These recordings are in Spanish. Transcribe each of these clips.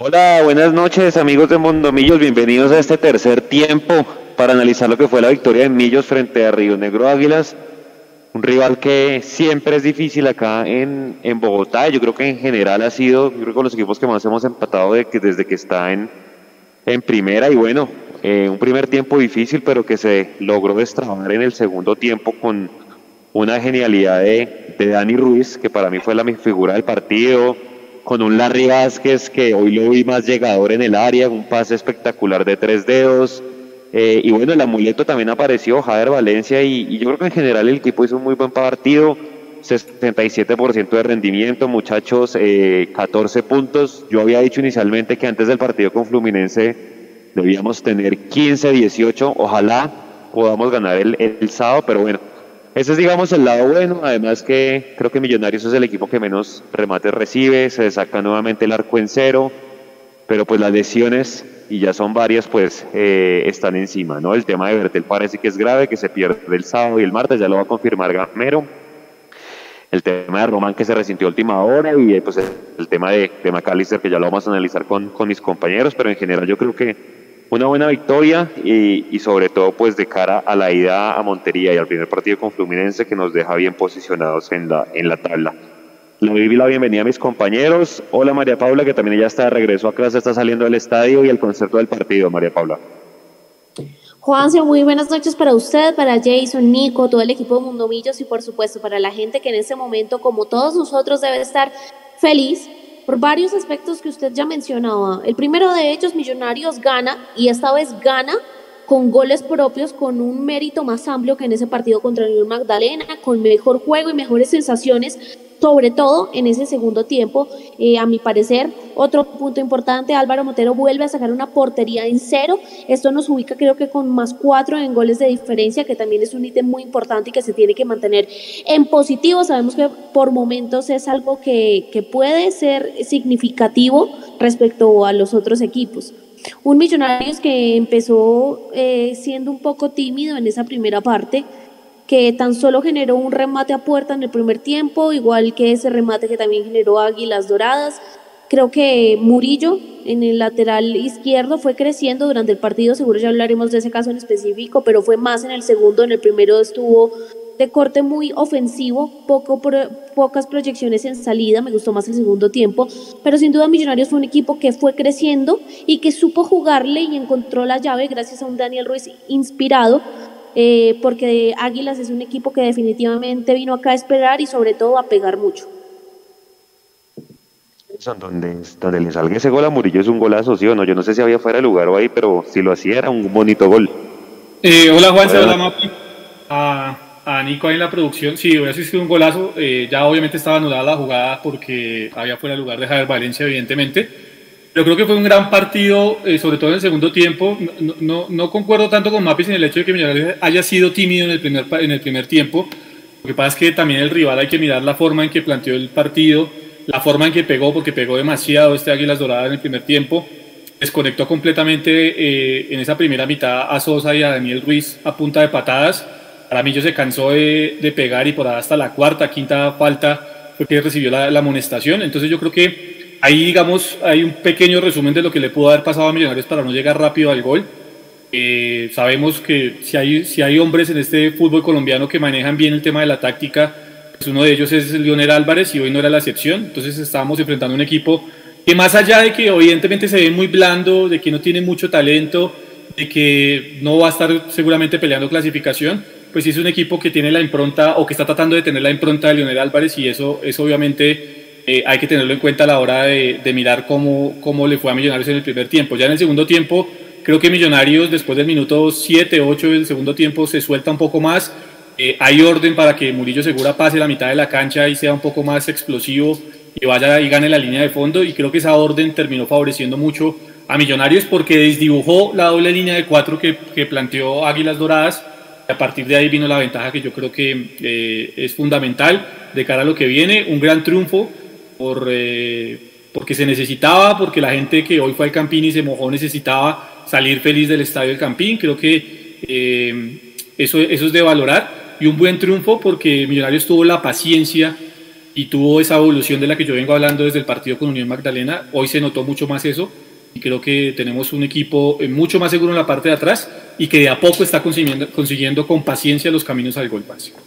Hola, buenas noches amigos de Mondomillos, bienvenidos a este tercer tiempo para analizar lo que fue la victoria de Millos frente a Río Negro Águilas, un rival que siempre es difícil acá en, en Bogotá, yo creo que en general ha sido, yo creo que los equipos que más hemos empatado de que, desde que está en, en primera. Y bueno, eh, un primer tiempo difícil pero que se logró destrabar en el segundo tiempo con una genialidad de, de Dani Ruiz, que para mí fue la figura del partido, con un Larry Vázquez que hoy lo vi más llegador en el área, un pase espectacular de tres dedos. Eh, y bueno, el amuleto también apareció, Javier Valencia, y, yo creo que en general el equipo hizo un muy buen partido, 67% de rendimiento, muchachos, 14 eh, puntos. Yo había dicho inicialmente que antes del partido con Fluminense debíamos tener 15, 18, ojalá podamos ganar el, el sábado, pero bueno, ese es, digamos, el lado bueno. Además que creo que Millonarios es el equipo que menos remates recibe. Se saca nuevamente el arco en cero. Pero pues las lesiones, y ya son varias, pues eh, están encima, ¿no? El tema de Bertel parece que es grave, que se pierde el sábado y el martes, ya lo va a confirmar Gamero. El tema de Román que se resintió última hora y eh, pues el, tema de, de McAllister que ya lo vamos a analizar con, con mis compañeros, pero en general yo creo que una buena victoria y, sobre todo pues de cara a la ida a Montería y al primer partido con Fluminense que nos deja bien posicionados en la, en la tabla. Le doy la bienvenida a mis compañeros. Hola María Paula, que también ya está de regreso a clase, está saliendo del estadio y el concepto del partido, María Paula. Juanse, muy buenas noches para usted, para Jason, Nico, todo el equipo de Mundomillos y por supuesto para la gente que en este momento, como todos nosotros, debe estar feliz por varios aspectos que usted ya mencionaba. El primero de ellos, Millonarios gana y esta vez gana con goles propios, con un mérito más amplio que en ese partido contra el Magdalena, con mejor juego y mejores sensaciones sobre todo en ese segundo tiempo. Eh, a mi parecer, otro punto importante, Álvaro Montero vuelve a sacar una portería en cero. Esto nos ubica creo que con más cuatro en goles de diferencia, que también es un ítem muy importante y que se tiene que mantener en positivo. Sabemos que por momentos es algo que, que puede ser significativo respecto a los otros equipos. Un Millonarios que empezó eh, siendo un poco tímido en esa primera parte, que tan solo generó un remate a puerta en el primer tiempo, igual que ese remate que también generó Águilas Doradas. Creo que Murillo en el lateral izquierdo fue creciendo durante el partido, seguro ya hablaremos de ese caso en específico, pero fue más en el segundo, en el primero estuvo de corte muy ofensivo, poco pocas proyecciones en salida, me gustó más el segundo tiempo, pero sin duda Millonarios fue un equipo que fue creciendo y que supo jugarle y encontró la llave gracias a un Daniel Ruiz inspirado eh, porque Águilas es un equipo que definitivamente vino acá a esperar y sobre todo a pegar mucho. Donde, donde le salga ese gol a Murillo es un golazo, ¿sí o no? Yo no sé si había fuera de lugar o ahí, pero si lo hacía era un bonito gol. Eh, hola Juan, hola, Mapi. A, a, Nico ahí en la producción, sí, hubiera sido un golazo. Eh, ya obviamente estaba anulada la jugada porque había fuera de lugar de Javier Valencia, evidentemente yo creo que fue un gran partido, eh, sobre todo en el segundo tiempo. No, no, no, concuerdo tanto con Mapis en el hecho de que Millonarios haya sido tímido en el, primer, en el primer tiempo. Lo que pasa es que también el rival hay que mirar la forma en que planteó el partido, la forma en que pegó, porque pegó demasiado este Águilas Doradas en el primer tiempo. Desconectó completamente eh, en esa primera mitad a Sosa y a Daniel Ruiz a punta de patadas. Aramillo se cansó de, de pegar y por hasta la cuarta, quinta falta fue que recibió la, la amonestación. Entonces yo creo que ahí, digamos, hay un pequeño resumen de lo que le pudo haber pasado a Millonarios para no llegar rápido al gol. Eh, sabemos que si hay, si hay hombres en este fútbol colombiano que manejan bien el tema de la táctica, pues uno de ellos es Lionel Álvarez y hoy no era la excepción. Entonces estábamos enfrentando un equipo que más allá de que evidentemente se ve muy blando, de que no tiene mucho talento, de que no va a estar seguramente peleando clasificación, pues es un equipo que tiene la impronta o que está tratando de tener la impronta de Lionel Álvarez y eso, eso obviamente eh, hay que tenerlo en cuenta a la hora de, mirar cómo, cómo le fue a Millonarios en el primer tiempo. Ya en el segundo tiempo, creo que Millonarios después del minuto 7, 8 del segundo tiempo se suelta un poco más. Eh, hay orden para que Murillo Segura pase la mitad de la cancha y sea un poco más explosivo y vaya y gane la línea de fondo. Y creo que esa orden terminó favoreciendo mucho a Millonarios porque desdibujó la doble línea de cuatro que, planteó Águilas Doradas. Y a partir de ahí vino la ventaja que yo creo que eh, es fundamental de cara a lo que viene. Un gran triunfo por, eh, porque se necesitaba, porque la gente que hoy fue al Campín y se mojó necesitaba salir feliz del estadio del Campín. Creo que eh, eso, eso es de valorar. Y un buen triunfo porque Millonarios tuvo la paciencia y tuvo esa evolución de la que yo vengo hablando desde el partido con Unión Magdalena. Hoy se notó mucho más eso y creo que tenemos un equipo eh, mucho más seguro en la parte de atrás y que de a poco está consiguiendo, consiguiendo con paciencia los caminos al gol básico.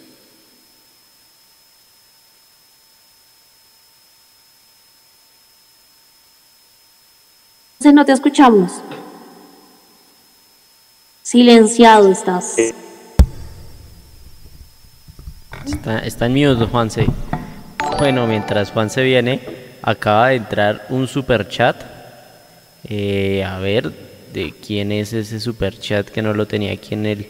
No te escuchamos. Silenciado estás. Está, está en mute, Juanse. Bueno, mientras Juanse viene, acaba de entrar un super chat. Eh, a ver, ¿de quién es ese super chat que no lo tenía aquí en el,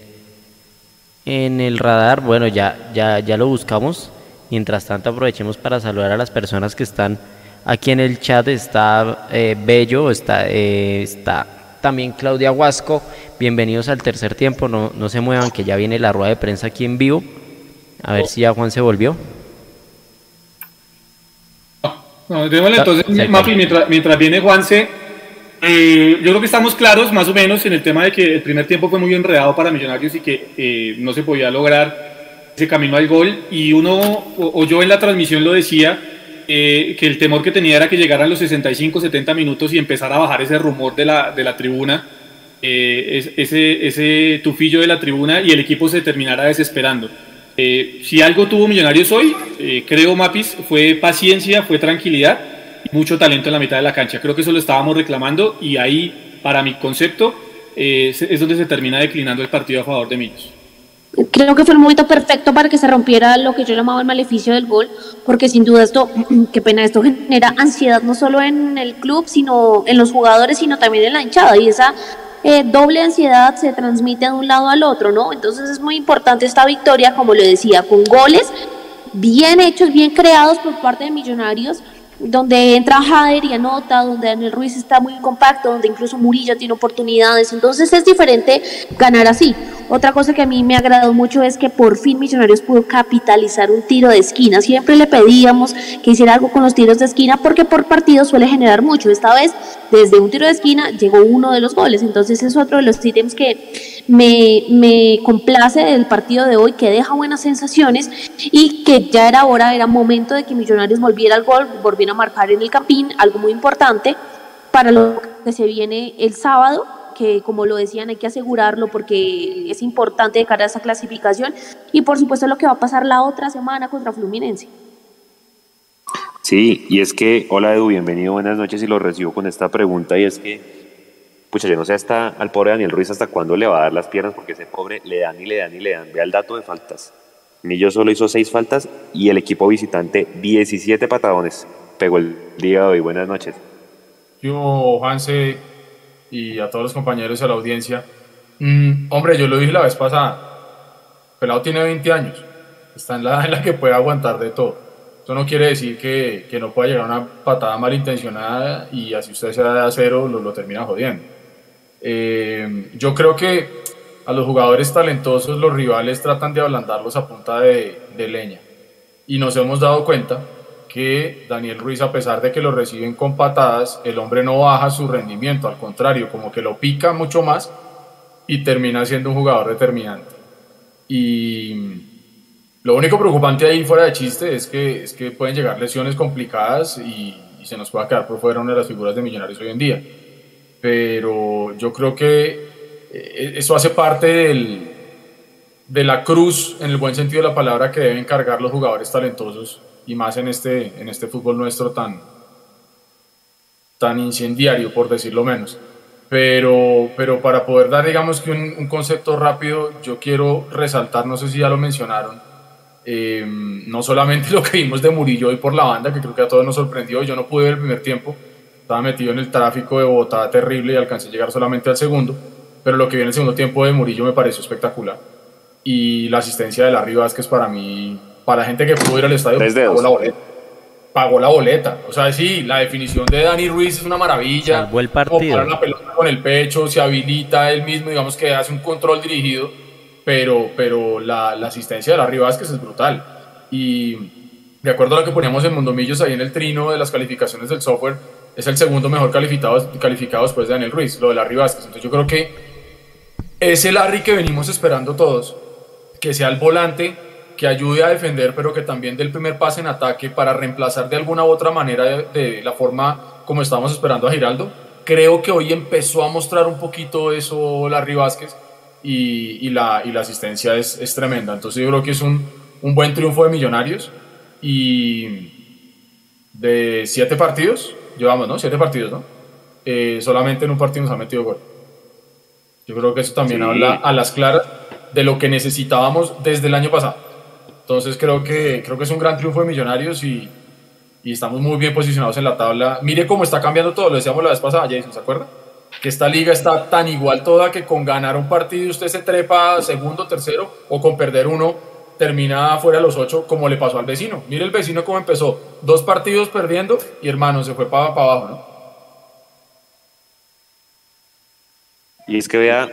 en el radar? Bueno, ya, ya, ya lo buscamos. Mientras tanto, aprovechemos para saludar a las personas que están aquí en el chat. Está eh, Bello, está, eh, está también Claudia Huasco. Bienvenidos al tercer tiempo. No, no se muevan, que ya viene la rueda de prensa aquí en vivo. A ver si ya Juan se volvió. No, démosle entonces, Mapi, mientras, mientras viene Juanse, eh, yo creo que estamos claros más o menos en el tema de que el primer tiempo fue muy enredado para Millonarios y que eh, no se podía lograr ese camino al gol. Y uno, o, yo en la transmisión lo decía, eh, que el temor que tenía era que llegaran los 65, 70 minutos y empezar a bajar ese rumor de la, de la tribuna, ese, ese tufillo de la tribuna y el equipo se terminara desesperando. Eh, si algo tuvo Millonarios hoy, eh, creo Mapis, fue paciencia, fue tranquilidad y mucho talento en la mitad de la cancha. Creo que eso lo estábamos reclamando y ahí, para mi concepto, eh, es donde se termina declinando el partido a favor de Millos. Creo que fue el momento perfecto para que se rompiera lo que yo llamaba el maleficio del gol, porque sin duda esto, qué pena, esto genera ansiedad no solo en el club, sino en los jugadores, sino también en la hinchada. Y esa eh, doble ansiedad se transmite de un lado al otro, ¿no? Entonces es muy importante esta victoria, como le decía, con goles bien hechos, bien creados por parte de Millonarios, donde entra Jader y anota, donde Daniel Ruiz está muy compacto, donde incluso Murillo tiene oportunidades. Entonces es diferente ganar así. Otra cosa que a mí me ha agradado mucho es que por fin Millonarios pudo capitalizar un tiro de esquina. Siempre le pedíamos que hiciera algo con los tiros de esquina porque por partido suele generar mucho. Esta vez, desde un tiro de esquina, llegó uno de los goles. Entonces es otro de los ítems que me, me complace del partido de hoy, que deja buenas sensaciones y que ya era hora, era momento de que Millonarios volviera al gol, volviera a marcar en el Campín, algo muy importante para lo que se viene el sábado que como lo decían hay que asegurarlo porque es importante de cara a esa clasificación y por supuesto lo que va a pasar la otra semana contra Fluminense. Sí, y es que, hola Edu, bienvenido, buenas noches y lo recibo con esta pregunta y es que, pucha, yo no sé hasta al pobre Daniel Ruiz hasta cuándo le va a dar las piernas porque ese pobre le dan y le dan y le dan. Vea el dato de faltas. Millo solo hizo seis faltas y el equipo visitante 17 patadones. Pegó el día de hoy. Buenas noches. Yo, Juanse, y a todos los compañeros a la audiencia. Mm, hombre, yo lo dije la vez pasada, Pelado tiene 20 años, está en la edad en la que puede aguantar de todo. Eso no quiere decir que, que no pueda llegar una patada malintencionada y así usted sea de acero lo, lo termina jodiendo. Eh, yo creo que a los jugadores talentosos los rivales tratan de ablandarlos a punta de, de leña. Y nos hemos dado cuenta que Daniel Ruiz, a pesar de que lo reciben con patadas, el hombre no baja su rendimiento, al contrario, como que lo pica mucho más y termina siendo un jugador determinante. Y lo único preocupante ahí, fuera de chiste, es que, es que pueden llegar lesiones complicadas y, se nos pueda quedar por fuera una de las figuras de Millonarios hoy en día. Pero yo creo que eh, eso hace parte del, de la cruz, en el buen sentido de la palabra, que deben cargar los jugadores talentosos y más en este, en este fútbol nuestro tan, tan incendiario, por decirlo menos. Pero, pero para poder dar, digamos que un, concepto rápido, yo quiero resaltar, no sé si ya lo mencionaron, eh, no solamente lo que vimos de Murillo hoy por la banda, que creo que a todos nos sorprendió, yo no pude ver el primer tiempo, estaba metido en el tráfico de Bogotá terrible y alcancé a llegar solamente al segundo, pero lo que vi en el segundo tiempo de Murillo me pareció espectacular. Y la asistencia de Larry Vázquez para mí para la gente que pudo ir al estadio, pagó la boleta. Pagó la boleta. O sea, sí, la definición de Dani Ruiz es una maravilla. Salvó el partido. la pelota con el pecho, se habilita él mismo, digamos que hace un control dirigido, pero, pero la, la asistencia de la Vázquez es brutal. Y de acuerdo a lo que poníamos en Mondomillos ahí en el trino de las calificaciones del software, es el segundo mejor calificado, calificado después de Daniel Ruiz, lo de Larry Vázquez. Entonces yo creo que ese Larry que venimos esperando todos, que sea el volante que ayude a defender, pero que también dé el primer pase en ataque para reemplazar de alguna u otra manera de, la forma como estábamos esperando a Giraldo. Creo que hoy empezó a mostrar un poquito eso Larry Vázquez y, la, y la asistencia es, es, tremenda. Entonces yo creo que es un, un buen triunfo de Millonarios y de siete partidos, llevamos, ¿no? Siete partidos, ¿no? Eh, solamente en un partido nos ha metido gol. Yo creo que eso también habla a las claras de lo que necesitábamos desde el año pasado. Entonces creo que, creo que es un gran triunfo de Millonarios y, estamos muy bien posicionados en la tabla. Mire cómo está cambiando todo, lo decíamos la vez pasada, Jason, ¿se acuerda? Que esta liga está tan igual toda que con ganar un partido usted se trepa segundo, tercero o con perder uno termina fuera de los ocho como le pasó al vecino. Mire el vecino cómo empezó, dos partidos perdiendo y hermano, se fue para, abajo, ¿no? Y es que vea,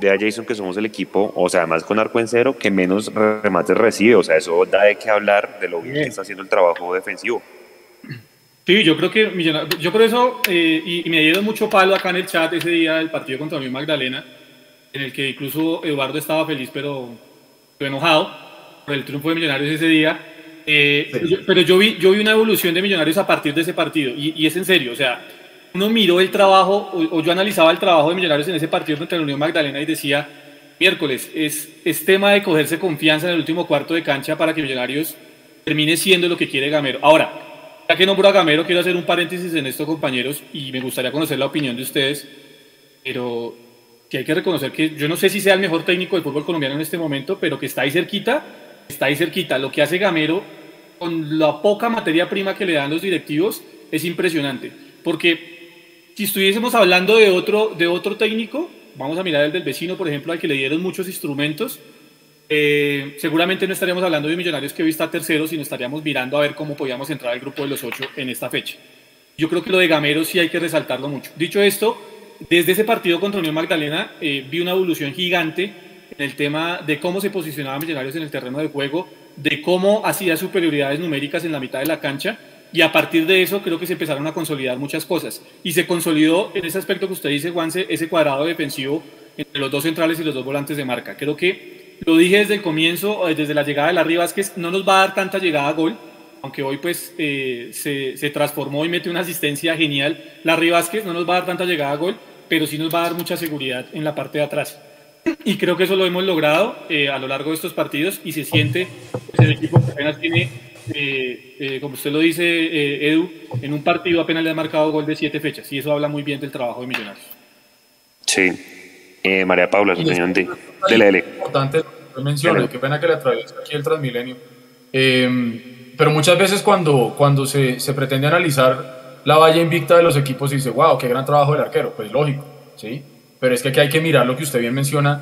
vea Jason que somos el equipo, o sea, además con arco en cero, que menos remates recibe. O sea, eso da de qué hablar de lo bien que está haciendo el trabajo defensivo. Sí, yo creo que yo por eso, eh, y, me dieron mucho palo acá en el chat ese día del partido contra mi Magdalena, en el que incluso Eduardo estaba feliz, pero, enojado por el triunfo de Millonarios ese día. Eh, pero yo vi, yo vi una evolución de Millonarios a partir de ese partido, y, y es en serio, o sea, uno miró el trabajo, o, yo analizaba el trabajo de Millonarios en ese partido contra la Unión Magdalena y decía, miércoles, es, es tema de cogerse confianza en el último cuarto de cancha para que Millonarios termine siendo lo que quiere Gamero. Ahora, ya que nombro a Gamero, quiero hacer un paréntesis en esto, compañeros, y me gustaría conocer la opinión de ustedes, pero que hay que reconocer que yo no sé si sea el mejor técnico del fútbol colombiano en este momento, pero que está ahí cerquita, está ahí cerquita. Lo que hace Gamero con la poca materia prima que le dan los directivos es impresionante, porque si estuviésemos hablando de otro, de otro técnico, vamos a mirar el del vecino, por ejemplo, al que le dieron muchos instrumentos, eh, seguramente no estaríamos hablando de Millonarios que hoy está tercero, sino estaríamos mirando a ver cómo podíamos entrar al grupo de los ocho en esta fecha. Yo creo que lo de Gamero sí hay que resaltarlo mucho. Dicho esto, desde ese partido contra Unión Magdalena eh, vi una evolución gigante en el tema de cómo se posicionaba Millonarios en el terreno de juego, de cómo hacía superioridades numéricas en la mitad de la cancha y a partir de eso creo que se empezaron a consolidar muchas cosas. Y se consolidó en ese aspecto que usted dice, Juanse, ese cuadrado defensivo entre los dos centrales y los dos volantes de marca. Creo que lo dije desde el comienzo, eh, desde la llegada de Larry Vázquez, no nos va a dar tanta llegada a gol, aunque hoy pues eh, se, se, transformó y mete una asistencia genial. Larry Vázquez no nos va a dar tanta llegada a gol, pero sí nos va a dar mucha seguridad en la parte de atrás. Y creo que eso lo hemos logrado eh, a lo largo de estos partidos y se siente pues, el equipo que apenas tiene eh, eh, como usted lo dice, eh, Edu, en un partido apenas le ha marcado gol de siete fechas y eso habla muy bien del trabajo de Millonarios. Sí. María Paula, su opinión de, de la importante lo menciona, qué pena que le atraviese aquí el Transmilenio. Em, pero muchas veces cuando, cuando se, se, pretende analizar la valla invicta de los equipos, se dice, wow, qué gran trabajo del arquero. Pues lógico, ¿sí? Pero es que aquí hay que mirar lo que usted bien menciona,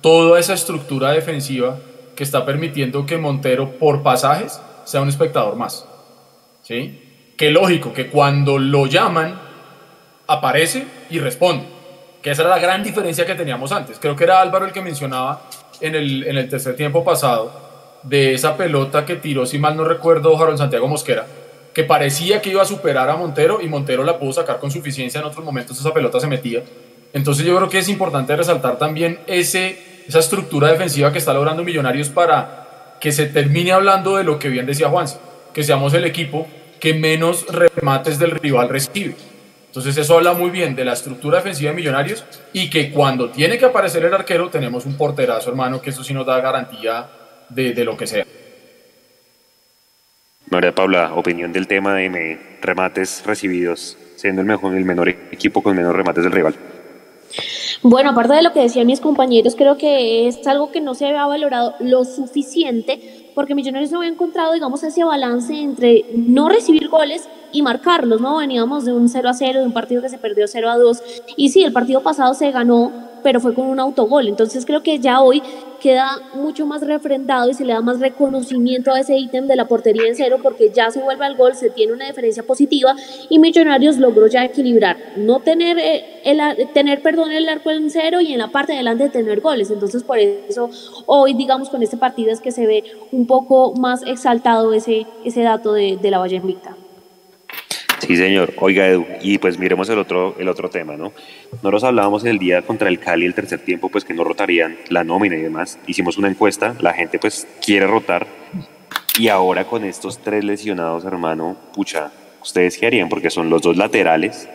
toda esa estructura defensiva que está permitiendo que Montero, por pasajes, sea un espectador más. ¿Sí? Qué lógico que cuando lo llaman, aparece y responde. Que esa era la gran diferencia que teníamos antes. Creo que era Álvaro el que mencionaba en el, en el tercer tiempo pasado de esa pelota que tiró, si mal no recuerdo, Jarón Santiago Mosquera, que parecía que iba a superar a Montero y Montero la pudo sacar con suficiencia. En otros momentos esa pelota se metía. Entonces yo creo que es importante resaltar también ese, esa estructura defensiva que está logrando Millonarios para que se termine hablando de lo que bien decía Juan, que seamos el equipo que menos remates del rival recibe. Entonces eso habla muy bien de la estructura defensiva de Millonarios y que cuando tiene que aparecer el arquero tenemos un porterazo, hermano, que eso sí nos da garantía de, de lo que sea. María Paula, opinión del tema de remates recibidos, siendo el mejor, el menor equipo con menos remates del rival. Bueno, aparte de lo que decían mis compañeros, creo que es algo que no se había valorado lo suficiente porque Millonarios no había encontrado, digamos, ese balance entre no recibir goles y marcarlos, ¿no? Veníamos de un 0 a 0, de un partido que se perdió 0 a 2, y sí, el partido pasado se ganó pero fue con un autogol. Entonces creo que ya hoy queda mucho más refrendado y se le da más reconocimiento a ese ítem de la portería en cero porque ya se vuelve al gol, se tiene una diferencia positiva y Millonarios logró ya equilibrar, no tener, eh, el, tener perdón, el arco en cero y en la parte de adelante tener goles. Entonces por eso hoy, digamos, con este partido es que se ve un poco más exaltado ese, ese dato de, de la Valle Invicta. Sí, señor. Oiga, Edu, y pues miremos el otro, el otro tema, ¿no? Nosotros hablábamos el día contra el Cali, el tercer tiempo, pues que no rotarían la nómina y demás. Hicimos una encuesta, la gente pues quiere rotar. Y ahora con estos tres lesionados, hermano, pucha, ¿ustedes qué harían? Porque son los dos laterales.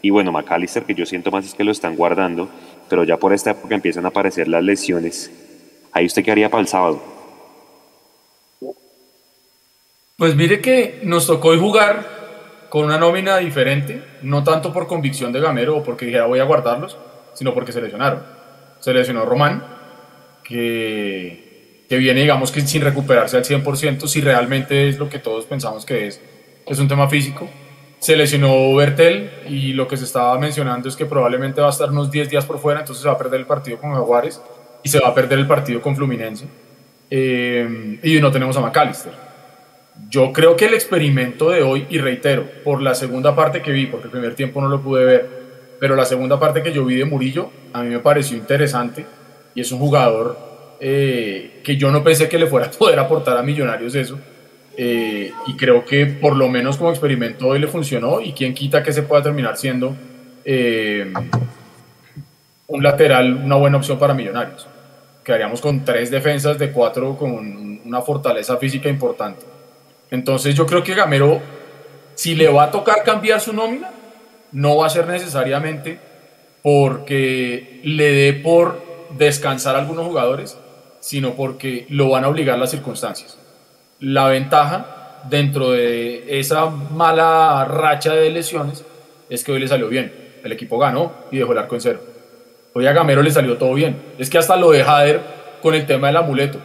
Y bueno, McAllister, que yo siento más es que lo están guardando, pero ya por esta época empiezan a aparecer las lesiones. ¿Ahí usted qué haría para el sábado? Pues mire que nos tocó hoy jugar con una nómina diferente, no tanto por convicción de Gamero o porque dijera voy a guardarlos, sino porque se lesionaron. Se lesionó Román, que, que viene, digamos que sin recuperarse al 100%, si realmente es lo que todos pensamos que es, es un tema físico. Se lesionó Bertel y lo que se estaba mencionando es que probablemente va a estar unos 10 días por fuera, entonces se va a perder el partido con Jaguares y se va a perder el partido con Fluminense. Eh, y no tenemos a McAllister. Yo creo que el experimento de hoy, y reitero, por la segunda parte que vi, porque el primer tiempo no lo pude ver, pero la segunda parte que yo vi de Murillo, a mí me pareció interesante y es un jugador eh, que yo no pensé que le fuera a poder aportar a Millonarios eso. Eh, y creo que por lo menos como experimento hoy le funcionó y quien quita que se pueda terminar siendo eh, un lateral, una buena opción para Millonarios. Quedaríamos con tres defensas de cuatro con una fortaleza física importante. Entonces yo creo que Gamero, si le va a tocar cambiar su nómina, no va a ser necesariamente porque le dé por descansar a algunos jugadores, sino porque lo van a obligar las circunstancias. La ventaja dentro de esa mala racha de lesiones es que hoy le salió bien. El equipo ganó y dejó el arco en cero. Hoy a Gamero le salió todo bien. Es que hasta lo de Jader con el tema del amuleto.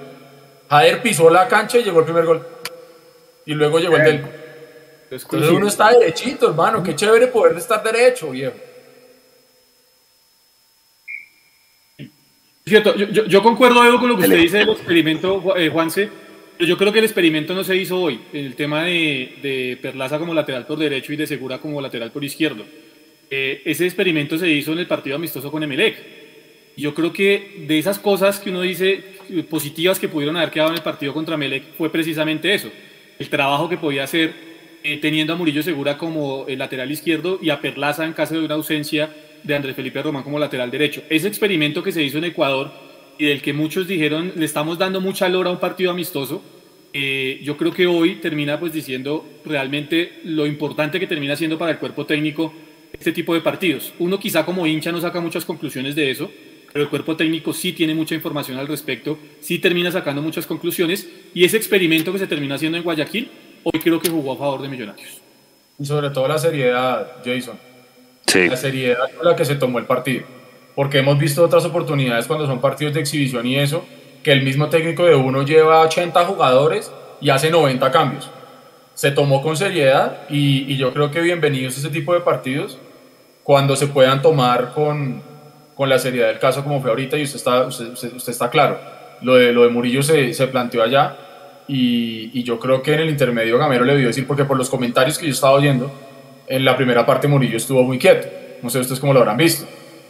Jader pisó la cancha y llegó el primer gol y luego llegó el del. Entonces uno está derechito, hermano. Qué chévere poder estar derecho, viejo. Cierto, yo, yo, concuerdo Edu, con lo que usted dice del experimento, eh, Juanse. Pero yo creo que el experimento no se hizo hoy. El tema de, de, Perlaza como lateral por derecho y de Segura como lateral por izquierdo. Eh, ese experimento se hizo en el partido amistoso con Emelec. Yo creo que de esas cosas que uno dice eh, positivas que pudieron haber quedado en el partido contra Emelec fue precisamente eso el trabajo que podía hacer eh, teniendo a Murillo Segura como el lateral izquierdo y a Perlaza en caso de una ausencia de Andrés Felipe Román como lateral derecho. Ese experimento que se hizo en Ecuador y del que muchos dijeron le estamos dando mucha lora a un partido amistoso, eh, yo creo que hoy termina pues diciendo realmente lo importante que termina siendo para el cuerpo técnico este tipo de partidos. Uno quizá como hincha no saca muchas conclusiones de eso, pero el cuerpo técnico sí tiene mucha información al respecto, sí termina sacando muchas conclusiones y ese experimento que se termina haciendo en Guayaquil, hoy creo que jugó a favor de Millonarios. Y sobre todo la seriedad, Jason. Sí. La seriedad con la que se tomó el partido. Porque hemos visto otras oportunidades cuando son partidos de exhibición y eso, que el mismo técnico de uno lleva 80 jugadores y hace 90 cambios. Se tomó con seriedad y, y yo creo que bienvenidos a ese tipo de partidos cuando se puedan tomar con, con la seriedad del caso como fue ahorita y usted está, usted, está claro. Lo de, lo de Murillo se, se planteó allá y, y, yo creo que en el intermedio Gamero le debió decir, porque por los comentarios que yo estaba oyendo, en la primera parte Murillo estuvo muy quieto. No sé ustedes cómo lo habrán visto.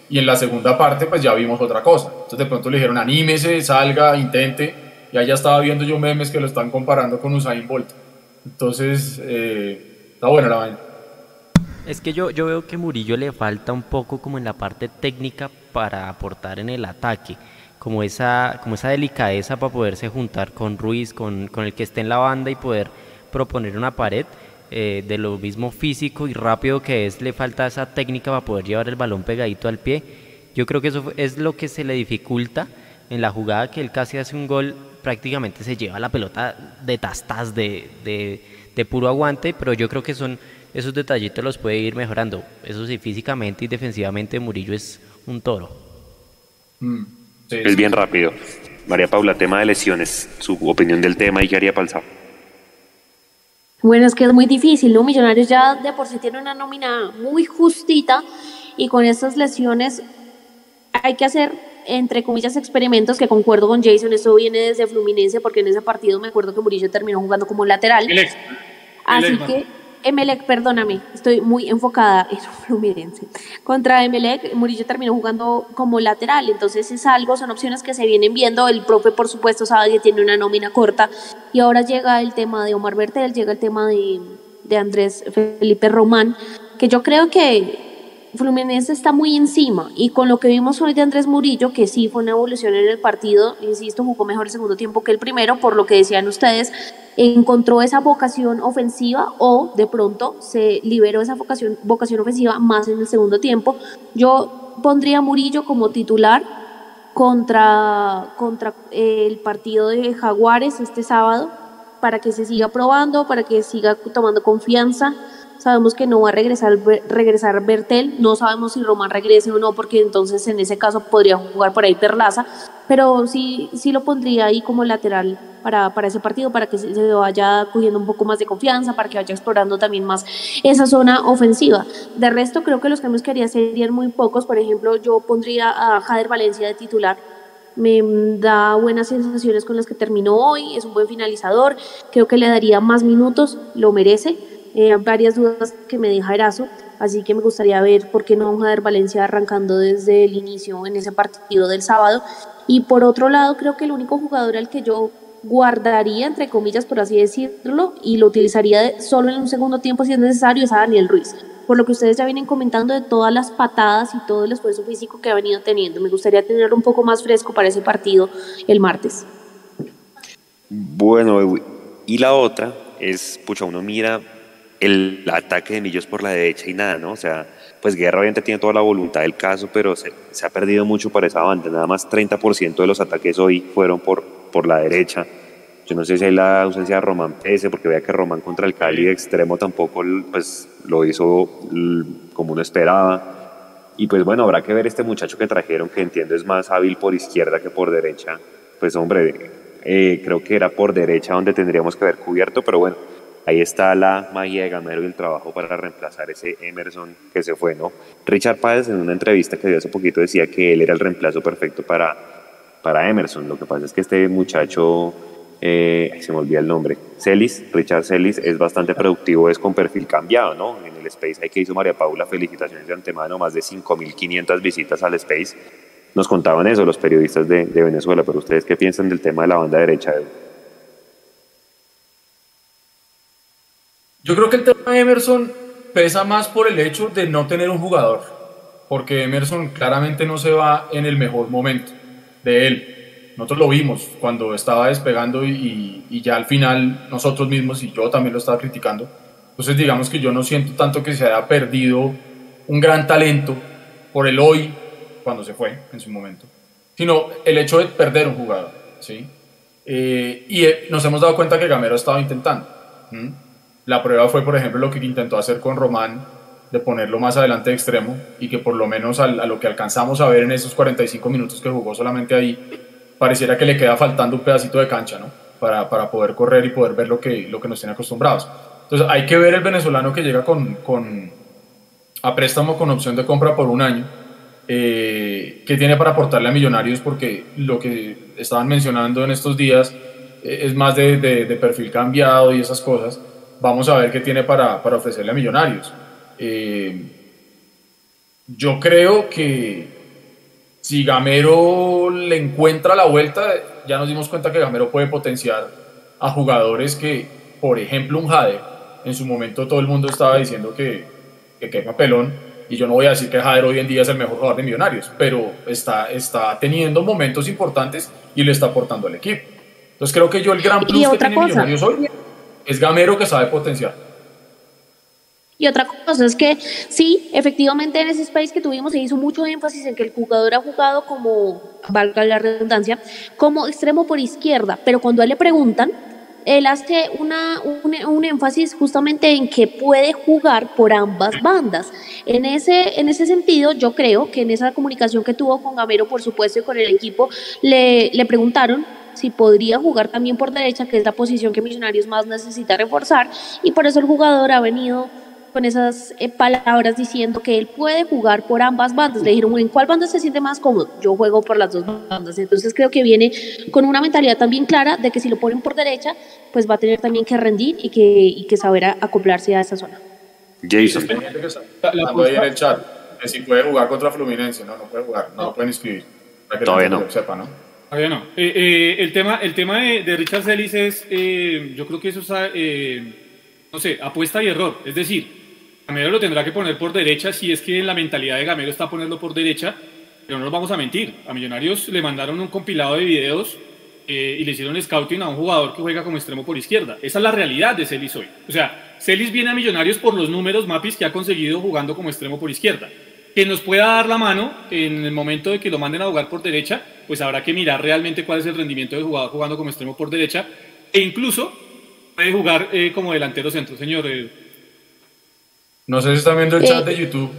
Y en la segunda parte pues ya vimos otra cosa. Entonces de pronto le dijeron anímese, salga, intente. Y ya estaba viendo yo memes que lo están comparando con Usain Bolt. Entonces, eh, está buena la vaina. Es que yo, yo veo que Murillo le falta un poco como en la parte técnica para aportar en el ataque, como esa, como esa delicadeza para poderse juntar con Ruiz, con, con el que esté en la banda y poder proponer una pared. Eh, de lo mismo físico y rápido que es, le falta esa técnica para poder llevar el balón pegadito al pie. Yo creo que eso es lo que se le dificulta en la jugada que él casi hace un gol, prácticamente se lleva la pelota de tastas, de, de, de puro aguante, pero yo creo que son esos detallitos los puede ir mejorando. Eso sí, físicamente y defensivamente Murillo es un toro. Mm, es bien rápido. María Paula, tema de lesiones, su opinión del tema y qué haría Palzao. Bueno, es que es muy difícil, ¿no? Millonarios ya de por sí tiene una nómina muy justita y con estas lesiones hay que hacer, entre comillas, experimentos que concuerdo con Jason, eso viene desde Fluminense porque en ese partido me acuerdo que Murillo terminó jugando como lateral. Así que Emelec, perdóname, estoy muy enfocada en Fluminense. Contra Emelec, Murillo terminó jugando como lateral, entonces es algo, son opciones que se vienen viendo. El profe, por supuesto, sabe que tiene una nómina corta y ahora llega el tema de Omar Bertel, llega el tema de, de Andrés Felipe Román, que yo creo que Fluminense está muy encima y con lo que vimos hoy de Andrés Murillo, que sí fue una evolución en el partido, insisto, jugó mejor el segundo tiempo que el primero, por lo que decían ustedes, encontró esa vocación ofensiva o de pronto se liberó esa vocación, vocación ofensiva más en el segundo tiempo. Yo pondría a Murillo como titular contra, contra el partido de Jaguares este sábado para que se siga probando, para que siga tomando confianza sabemos que no va a regresar, regresar Bertel, no sabemos si Román regrese o no, porque entonces en ese caso podría jugar por ahí Perlaza, pero sí, sí lo pondría ahí como lateral para, para ese partido, para que se, vaya cogiendo un poco más de confianza, para que vaya explorando también más esa zona ofensiva. De resto, creo que los cambios que haría serían muy pocos, por ejemplo, yo pondría a Jader Valencia de titular, me da buenas sensaciones con las que terminó hoy, es un buen finalizador, creo que le daría más minutos, lo merece eh, varias dudas que me deja Erazo, así que me gustaría ver por qué no ver Valencia arrancando desde el inicio en ese partido del sábado. Y por otro lado, creo que el único jugador al que yo guardaría, entre comillas, por así decirlo, y lo utilizaría solo en un segundo tiempo si es necesario, es a Daniel Ruiz. Por lo que ustedes ya vienen comentando de todas las patadas y todo el esfuerzo físico que ha venido teniendo. Me gustaría tenerlo un poco más fresco para ese partido el martes. Bueno, y la otra es, pucha, uno mira el ataque de Millos por la derecha y nada, ¿no? O sea, pues Guerra obviamente tiene toda la voluntad del caso, pero se, ha perdido mucho por esa banda. Nada más 30% de los ataques hoy fueron por, por la derecha. Yo no sé si hay la ausencia de Román Pese, porque vea que Román contra el Cali de extremo tampoco pues, lo hizo como uno esperaba. Y pues bueno, habrá que ver este muchacho que trajeron, que entiendo es más hábil por izquierda que por derecha. Pues hombre, eh, creo que era por derecha donde tendríamos que haber cubierto, pero bueno, ahí está la magia de Gamero y el trabajo para reemplazar ese Emerson que se fue, ¿no? Richard Páez en una entrevista que dio hace poquito decía que él era el reemplazo perfecto para, para Emerson. Lo que pasa es que este muchacho, eh, se me olvida el nombre, Celis, Richard Celis, es bastante productivo, es con perfil cambiado, ¿no? En el Space ahí que hizo María Paula, felicitaciones de antemano, más de 5.500 visitas al Space. Nos contaban eso los periodistas de, de Venezuela, pero ustedes qué piensan del tema de la banda derecha? Yo creo que el tema de Emerson pesa más por el hecho de no tener un jugador, porque Emerson claramente no se va en el mejor momento de él. Nosotros lo vimos cuando estaba despegando y, ya al final nosotros mismos, y yo también lo estaba criticando, entonces digamos que yo no siento tanto que se haya perdido un gran talento por el hoy, cuando se fue en su momento, sino el hecho de perder un jugador. ¿sí? Eh, y eh, nos hemos dado cuenta que Gamero estaba intentando. La prueba fue, por ejemplo, lo que intentó hacer con Román, de ponerlo más adelante de extremo y que por lo menos a, lo que alcanzamos a ver en esos 45 minutos que jugó solamente ahí, pareciera que le queda faltando un pedacito de cancha, ¿no? Para, para poder correr y poder ver lo que, lo que nos tiene acostumbrados. Entonces hay que ver el venezolano que llega con, con a préstamo con opción de compra por un año, eh, tiene para aportarle a Millonarios, porque lo que estaban mencionando en estos días eh, es más de, de, de perfil cambiado y esas cosas vamos a ver qué tiene para, para ofrecerle a Millonarios. Eh, yo creo que si Gamero le encuentra la vuelta, ya nos dimos cuenta que Gamero puede potenciar a jugadores que, por ejemplo, un Jade, en su momento todo el mundo estaba diciendo que, que papelón, y yo no voy a decir que Jader hoy en día es el mejor jugador de Millonarios, pero está, está teniendo momentos importantes y le está aportando al equipo. Entonces creo que yo el gran plus que tiene Millonarios hoy es Gamero que sabe potenciar. Y otra cosa es que sí, efectivamente en ese space que tuvimos se hizo mucho énfasis en que el jugador ha jugado como, valga la redundancia, como extremo por izquierda, pero cuando a él le preguntan, él hace una, un, un, énfasis justamente en que puede jugar por ambas bandas. En ese, en ese sentido, yo creo que en esa comunicación que tuvo con Gamero, por supuesto, y con el equipo, le, le preguntaron si podría jugar también por derecha, que es la posición que Millonarios más necesita reforzar, y por eso el jugador ha venido con esas eh, palabras diciendo que él puede jugar por ambas bandas. Le dijeron, ¿en cuál banda se siente más cómodo? Yo juego por las dos bandas. Entonces creo que viene con una mentalidad también clara de que si lo ponen por derecha, pues va a tener también que rendir y que, y que saber acoplarse a esa zona. Jason. ahí en el chat que si puede jugar contra Fluminense, no, no puede jugar, no, lo pueden inscribir. Para que Todavía no. sepa, ¿no? Todavía no. Eh, eh, el tema, el tema de, Richard Celis es, eh, yo creo que eso no sé, apuesta y error. Es decir, Gamero lo tendrá que poner por derecha si es que la mentalidad de Gamero está ponerlo por derecha, pero no nos vamos a mentir. A Millonarios le mandaron un compilado de videos y le hicieron scouting a un jugador que juega como extremo por izquierda. Esa es la realidad de Celis hoy. O sea, Celis viene a Millonarios por los números mapis que ha conseguido jugando como extremo por izquierda. Que nos pueda dar la mano en el momento de que lo manden a jugar por derecha, pues habrá que mirar realmente cuál es el rendimiento del jugador jugando como extremo por derecha e incluso puede jugar eh, como delantero centro, señor. Eh, no sé si están viendo el chat de YouTube.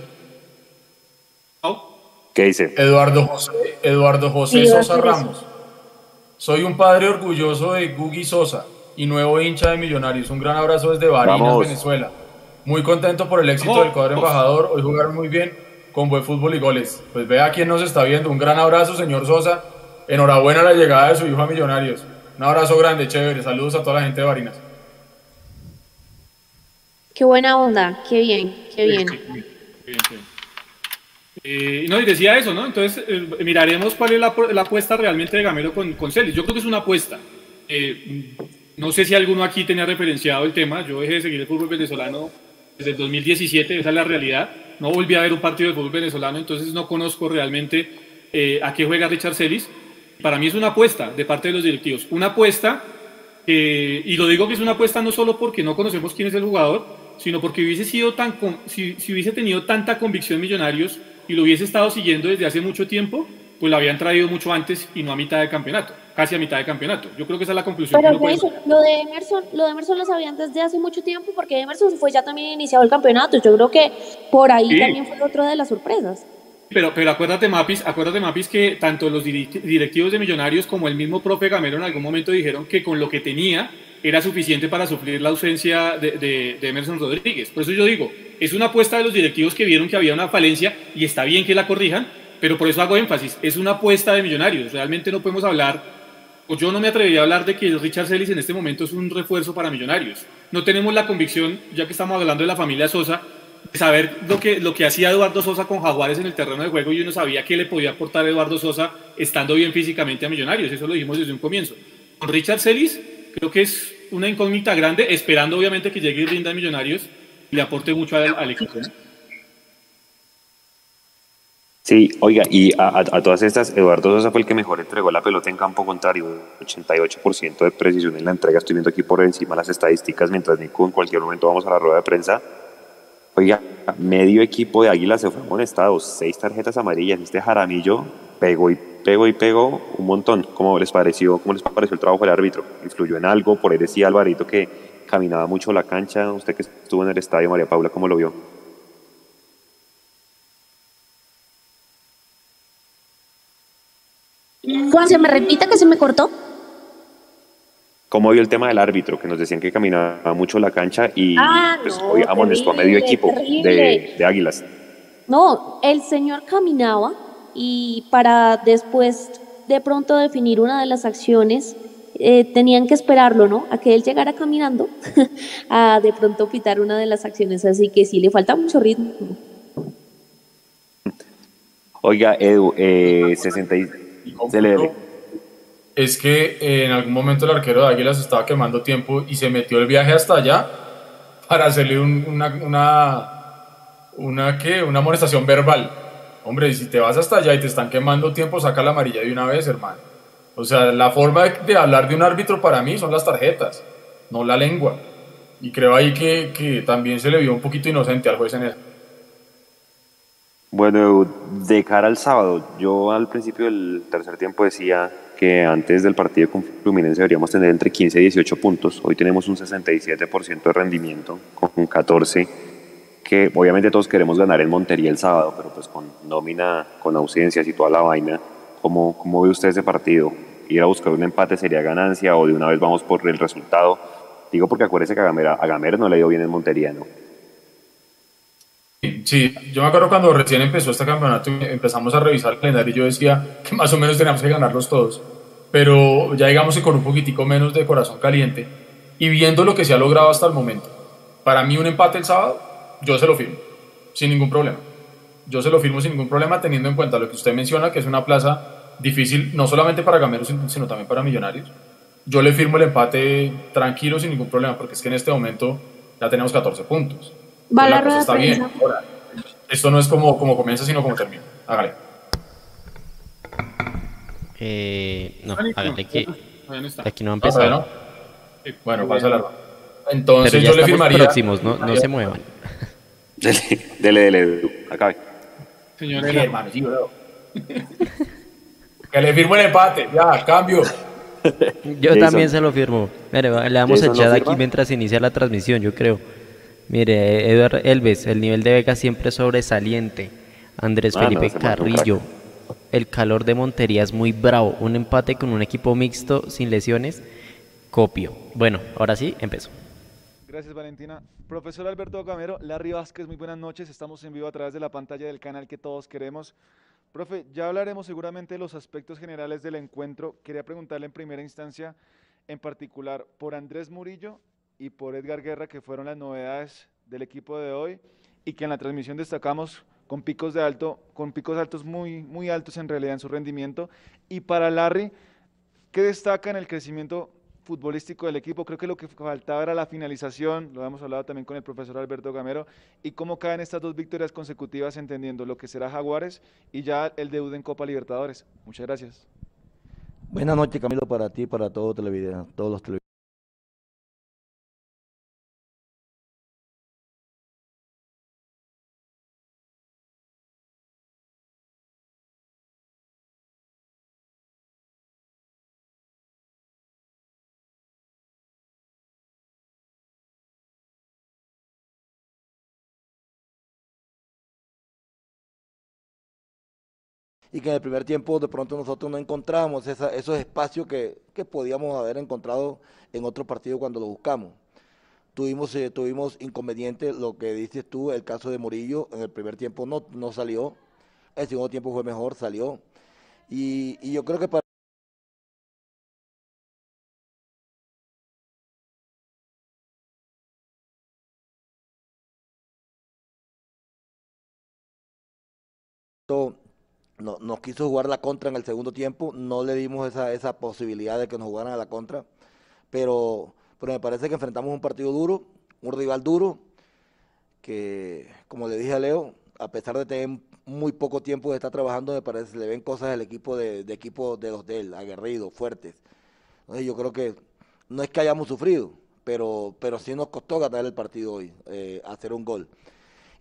¿Qué dice? Eduardo José, Eduardo José Sosa Ramos. Soy un padre orgulloso de Gugi Sosa y nuevo hincha de Millonarios. Un gran abrazo desde Barinas, Venezuela. Muy contento por el éxito del cuadro embajador. Hoy jugaron muy bien, con buen fútbol y goles. Pues vea quién nos está viendo. Un gran abrazo, señor Sosa. Enhorabuena a la llegada de su hijo a Millonarios. Un abrazo grande, chévere. Saludos a toda la gente de Barinas. Qué buena onda, qué bien, qué bien. Eh, no, y decía eso, ¿no? Entonces, eh, miraremos cuál es la, apuesta realmente de Gamero con, con Celis. Yo creo que es una apuesta. Eh, no sé si alguno aquí tenía referenciado el tema. Yo dejé de seguir el fútbol venezolano desde el 2017, esa es la realidad. No volví a ver un partido de fútbol venezolano, entonces no conozco realmente a qué juega Richard Celis. Para mí es una apuesta de parte de los directivos. Una apuesta, y lo digo que es una apuesta no solo porque no conocemos quién es el jugador, sino porque hubiese sido tan, si, si, hubiese tenido tanta convicción Millonarios y lo hubiese estado siguiendo desde hace mucho tiempo, pues lo habían traído mucho antes y no a mitad de campeonato, casi a mitad de campeonato. Yo creo que esa es la conclusión. Pero lo de Emerson, lo de Emerson lo sabían desde hace mucho tiempo porque Emerson fue ya también iniciado el campeonato. Yo creo que por ahí también fue otra de las sorpresas. Pero, pero acuérdate, Mapis, acuérdate, Mapis, que tanto los directivos de Millonarios como el mismo profe Gamero en algún momento dijeron que con lo que tenía era suficiente para suplir la ausencia de, Emerson Rodríguez. Por eso yo digo, es una apuesta de los directivos que vieron que había una falencia y está bien que la corrijan, pero por eso hago énfasis, es una apuesta de millonarios. Realmente no podemos hablar, o yo no me atrevería a hablar de que Richard Celis en este momento es un refuerzo para millonarios. No tenemos la convicción, ya que estamos hablando de la familia Sosa, de saber lo que, lo que hacía Eduardo Sosa con Jaguares en el terreno de juego y uno sabía que le podía aportar Eduardo Sosa estando bien físicamente a millonarios. Eso lo dijimos desde un comienzo. Con Richard Celis creo que es una incógnita grande, esperando obviamente que llegue y rinda a Millonarios y le aporte mucho al, equipo. Sí, oiga, y a, todas estas, Eduardo Sosa fue el que mejor entregó la pelota en campo contrario, 88% de precisión en la entrega. Estoy viendo aquí por encima las estadísticas, mientras Nico en cualquier momento vamos a la rueda de prensa. Oiga, medio equipo de Águila se fue amonestado, seis tarjetas amarillas. Este Jaramillo pegó y pegó y pegó un montón. ¿Cómo les pareció, cómo les pareció el trabajo del árbitro? ¿Influyó en algo? Por ahí decía Alvarito que caminaba mucho la cancha. Usted que estuvo en el estadio, María Paula, ¿cómo lo vio? Juan, ¿se me repita que se me cortó? ¿Cómo vio el tema del árbitro? Que nos decían que caminaba mucho la cancha y ah, pues, hoy amonestó a medio equipo de, de Águilas. No, el señor caminaba y para después de pronto definir una de las acciones eh, tenían que esperarlo, ¿no? A que él llegara caminando a de pronto pitar una de las acciones, así que sí, le falta mucho ritmo. Oiga, Edu, eh, 60 Es que eh, en algún momento el arquero de Águilas estaba quemando tiempo y se metió el viaje hasta allá para hacerle una, una, una, ¿qué? una amonestación verbal Hombre, si te vas hasta allá y te están quemando tiempo, saca la amarilla de una vez, hermano. O sea, la forma de, hablar de un árbitro para mí son las tarjetas, no la lengua. Y creo ahí que, que también se le vio un poquito inocente al juez en eso. Bueno, de cara al sábado, yo al principio del tercer tiempo decía que antes del partido con Fluminense deberíamos tener entre 15 y 18 puntos. Hoy tenemos un 67% de rendimiento con 14 que obviamente todos queremos ganar en Montería el sábado, pero pues con nómina, con ausencias y toda la vaina, ¿cómo, cómo ve usted ese partido? ¿Ir a buscar un empate sería ganancia o de una vez vamos por el resultado? Digo porque acuérdese que a Gamero, no le dio bien en Montería, ¿no? Sí, yo me acuerdo cuando recién empezó este campeonato empezamos a revisar el calendario y yo decía que más o menos teníamos que ganarlos todos, pero ya digamos que con un poquitico menos de corazón caliente y viendo lo que se ha logrado hasta el momento. Para mí un empate el sábado yo se lo firmo, sin ningún problema. Yo se lo firmo sin ningún problema, teniendo en cuenta lo que usted menciona, que es una plaza difícil, no solamente para Gameros, sino también para Millonarios. Yo le firmo el empate tranquilo, sin ningún problema, porque es que en este momento ya tenemos 14 puntos. Va la rueda está bien. esto no es como, como comienza, sino como termina. Hágale. Eh, no, hágale que aquí no ha ah, empezado. Bueno, pasa la rueda. Entonces yo le firmaría. próximos, no, no se muevan. Dele, dele, dele, acabe. Señor hermano, sí, que le firmo el empate, ya, cambio. Yo también se lo firmo. Mire, le damos el chat aquí mientras inicia la transmisión, yo creo. Mire, Eduardo Elves, el nivel de Vega siempre sobresaliente. Andrés ah, Felipe Carrillo, el calor de Montería es muy bravo. Un empate con un equipo mixto sin lesiones, copio. Bueno, ahora sí, empezó. Gracias Valentina. Profesor Alberto Gamero, Larry Vázquez, muy buenas noches. Estamos en vivo a través de la pantalla del canal que todos queremos. Profe, ya hablaremos seguramente de los aspectos generales del encuentro. Quería preguntarle en primera instancia, en particular, por Andrés Murillo y por Edgar Guerra, que fueron las novedades del equipo de hoy y que en la transmisión destacamos con picos de alto, con picos altos muy, muy altos en realidad en su rendimiento. Y para Larry, ¿qué destaca en el crecimiento futbolístico del equipo. Creo que lo que faltaba era la finalización, lo hemos hablado también con el profesor Alberto Gamero, y cómo caen estas dos victorias consecutivas entendiendo lo que será Jaguares y ya el deuda en Copa Libertadores. Muchas gracias. Buenas noches Camilo para ti, para todos, todos los televidentes. Y que en el primer tiempo de pronto nosotros no encontramos esos espacios que, podíamos haber encontrado en otro partido cuando lo buscamos. Tuvimos, eh, tuvimos inconvenientes, lo que dices tú, el caso de Murillo, en el primer tiempo no, no salió, el segundo tiempo fue mejor, salió. Y, y yo creo que para no, nos quiso jugar la contra en el segundo tiempo, no le dimos esa, esa posibilidad de que nos jugaran a la contra, pero, pero me parece que enfrentamos un partido duro, un rival duro, que como le dije a Leo, a pesar de tener muy poco tiempo de estar trabajando, me parece, le ven cosas al equipo de, equipo de los de él, aguerridos, fuertes. Entonces yo creo que no es que hayamos sufrido, pero, pero sí nos costó ganar el partido hoy, eh, hacer un gol.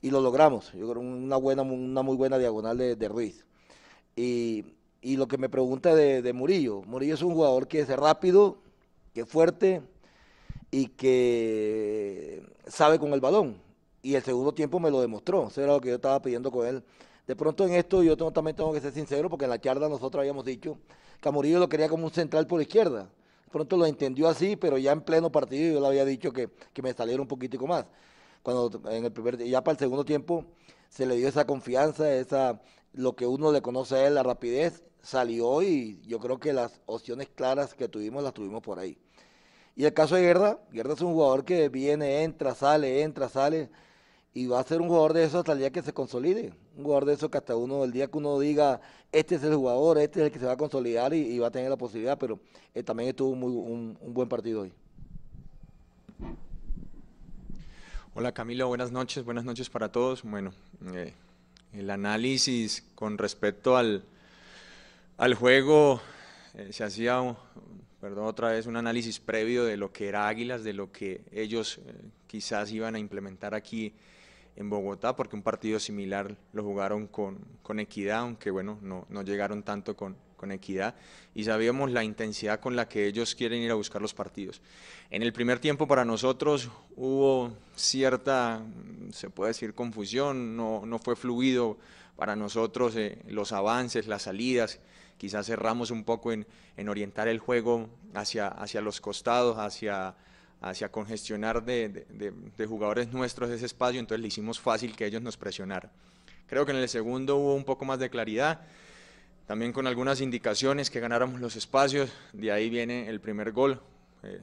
Y lo logramos, yo creo una buena, una muy buena diagonal de Ruiz. Y, y lo que me pregunta de, de, Murillo, Murillo es un jugador que es rápido, que es fuerte y que sabe con el balón. Y el segundo tiempo me lo demostró, eso era lo que yo estaba pidiendo con él. De pronto en esto yo también tengo que ser sincero, porque en la charla nosotros habíamos dicho que a Murillo lo quería como un central por izquierda. De pronto lo entendió así, pero ya en pleno partido yo le había dicho que, que me saliera un poquitico más. Cuando en el primer ya para el segundo tiempo se le dio esa confianza, esa, lo que uno le conoce a él, la rapidez, salió y yo creo que las opciones claras que tuvimos las tuvimos por ahí. Y el caso de Guerra, Guerra es un jugador que viene, entra, sale, entra, sale, y va a ser un jugador de eso hasta el día que se consolide. Un jugador de eso que hasta uno, el día que uno diga, este es el jugador, este es el que se va a consolidar y, va a tener la posibilidad, pero eh, también estuvo muy, un, buen partido hoy. Hola Camilo, buenas noches, buenas noches para todos. Bueno, eh, el análisis con respecto al, al juego eh, se hacía, perdón, otra vez un análisis previo de lo que era Águilas, de lo que ellos eh, quizás iban a implementar aquí en Bogotá, porque un partido similar lo jugaron con, con Equidad, aunque bueno, no, no llegaron tanto con, con equidad y sabíamos la intensidad con la que ellos quieren ir a buscar los partidos. En el primer tiempo para nosotros hubo cierta, se puede decir, confusión, no, no fue fluido para nosotros eh, los avances, las salidas, quizás cerramos un poco en, en orientar el juego hacia, hacia los costados, hacia hacia congestionar de, de, de, jugadores nuestros ese espacio, entonces le hicimos fácil que ellos nos presionaran. Creo que en el segundo hubo un poco más de claridad, también con algunas indicaciones que ganáramos los espacios, de ahí viene el primer gol. Eh,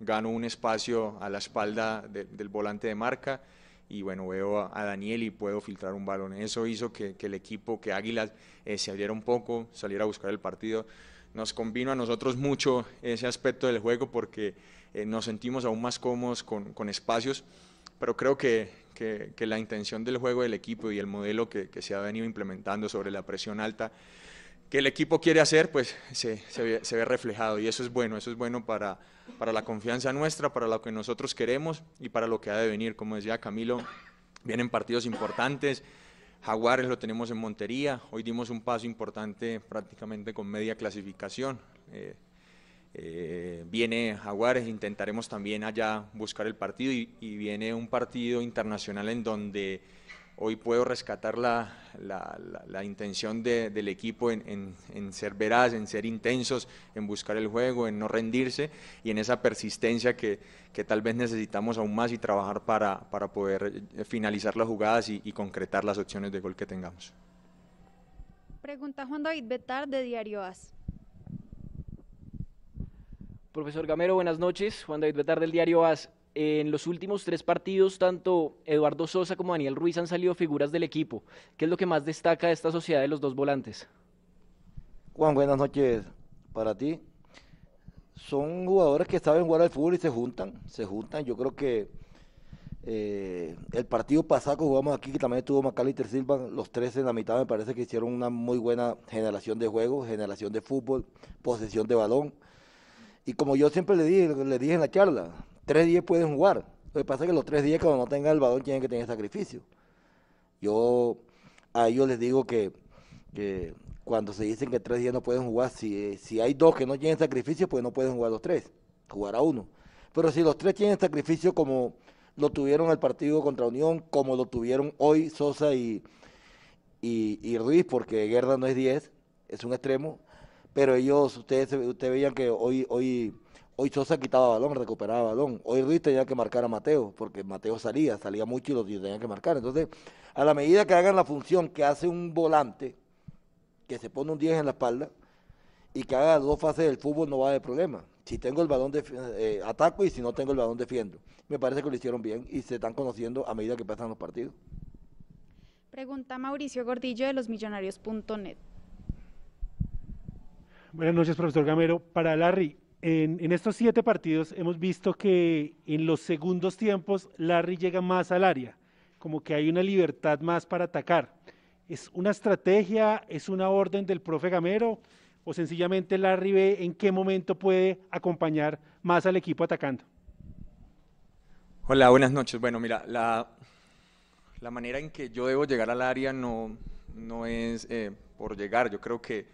gano un espacio a la espalda del volante de marca y bueno, veo a, Daniel y puedo filtrar un balón. Eso hizo que, el equipo, que Águilas eh, se abriera un poco, saliera a buscar el partido. Nos convino a nosotros mucho ese aspecto del juego porque eh, nos sentimos aún más cómodos con, con espacios pero creo que, que, la intención del juego del equipo y el modelo que, que, se ha venido implementando sobre la presión alta que el equipo quiere hacer, pues se, se, ve, reflejado y eso es bueno, eso es bueno para, para la confianza nuestra, para lo que nosotros queremos y para lo que ha de venir. Como decía Camilo, vienen partidos importantes, Jaguares lo tenemos en Montería, hoy dimos un paso importante prácticamente con media clasificación. Eh, eh, viene Jaguares, intentaremos también allá buscar el partido y, viene un partido internacional en donde hoy puedo rescatar la, la, la, intención de, del equipo en, en, en, ser veraz, en ser intensos, en buscar el juego, en no rendirse y en esa persistencia que, que tal vez necesitamos aún más y trabajar para, para poder eh, finalizar las jugadas y, y, concretar las opciones de gol que tengamos. Pregunta Juan David Betar de Diario AS. Profesor Gamero, buenas noches. Juan David Betar del Diario AS. En los últimos tres partidos, tanto Eduardo Sosa como Daniel Ruiz han salido figuras del equipo. ¿Qué es lo que más destaca de esta sociedad de los dos volantes? Juan, buenas noches para ti. Son jugadores que saben jugar al fútbol y se juntan, se juntan. Yo creo que eh, el partido pasado que jugamos aquí, que también estuvo Macalister Silva, los tres en la mitad me parece que hicieron una muy buena generación de juego, generación de fútbol, posesión de balón. Y como yo siempre le dije, le dije en la charla, tres días pueden jugar. Lo que pasa es que los tres días cuando no tengan el balón tienen que tener sacrificio. Yo a ellos les digo que, que cuando se dicen que tres días no pueden jugar, si, si hay dos que no tienen sacrificio, pues no pueden jugar los tres, jugar a uno. Pero si los tres tienen sacrificio como lo tuvieron el partido contra Unión, como lo tuvieron hoy Sosa y, y, y Ruiz, porque Guerra no es 10, es un extremo, pero ellos, ustedes, ustedes veían que hoy, hoy Hoy Sosa quitaba balón, recuperaba balón. Hoy Ruiz tenía que marcar a Mateo, porque Mateo salía, salía mucho y lo tenía que marcar. Entonces, a la medida que hagan la función que hace un volante, que se pone un 10 en la espalda, y que haga dos fases del fútbol, no va a haber problema. Si tengo el balón, de, eh, ataco y si no tengo el balón, defiendo. Me parece que lo hicieron bien y se están conociendo a medida que pasan los partidos. Pregunta Mauricio Gordillo de losmillonarios.net. Buenas noches, profesor Gamero. Para Larry, en, en, estos siete partidos hemos visto que en los segundos tiempos Larry llega más al área, como que hay una libertad más para atacar. ¿Es una estrategia, es una orden del profe Gamero o sencillamente Larry ve en qué momento puede acompañar más al equipo atacando? Hola, buenas noches. Bueno, mira, la, la manera en que yo debo llegar al área no, no es eh, por llegar, yo creo que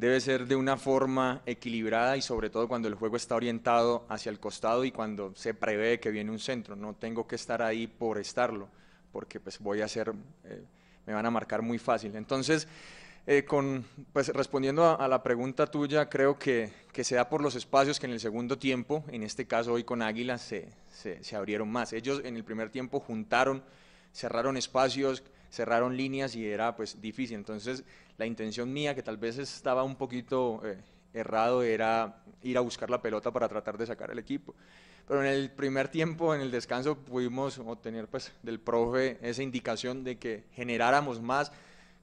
debe ser de una forma equilibrada y sobre todo cuando el juego está orientado hacia el costado y cuando se prevé que viene un centro. No tengo que estar ahí por estarlo, porque pues voy a eh, me van a marcar muy fácil. Entonces, eh, con, pues respondiendo a, a, la pregunta tuya, creo que, que, se da por los espacios que en el segundo tiempo, en este caso hoy con Águila, se, se, se abrieron más. Ellos en el primer tiempo juntaron, cerraron espacios, cerraron líneas y era pues difícil. Entonces la intención mía, que tal vez estaba un poquito eh, errado, era ir a buscar la pelota para tratar de sacar el equipo. Pero en el primer tiempo, en el descanso, pudimos obtener pues del profe esa indicación de que generáramos más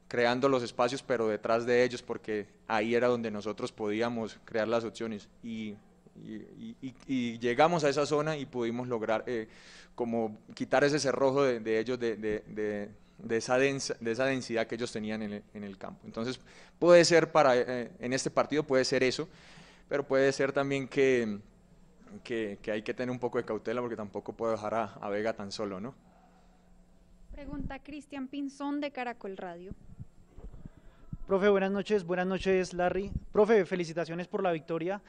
creando los espacios, pero detrás de ellos, porque ahí era donde nosotros podíamos crear las opciones. Y, llegamos a esa zona y pudimos lograr eh, como quitar ese cerrojo de, de ellos de esa, densa, de esa densidad que ellos tenían en el, en el campo. Entonces, puede ser para, eh, en este partido puede ser eso, pero puede ser también que, que, que, hay que tener un poco de cautela porque tampoco puedo dejar a, a Vega tan solo, ¿no? Pregunta Cristian Pinzón de Caracol Radio. Profe, buenas noches. Buenas noches, Larry. Profe, felicitaciones por la victoria.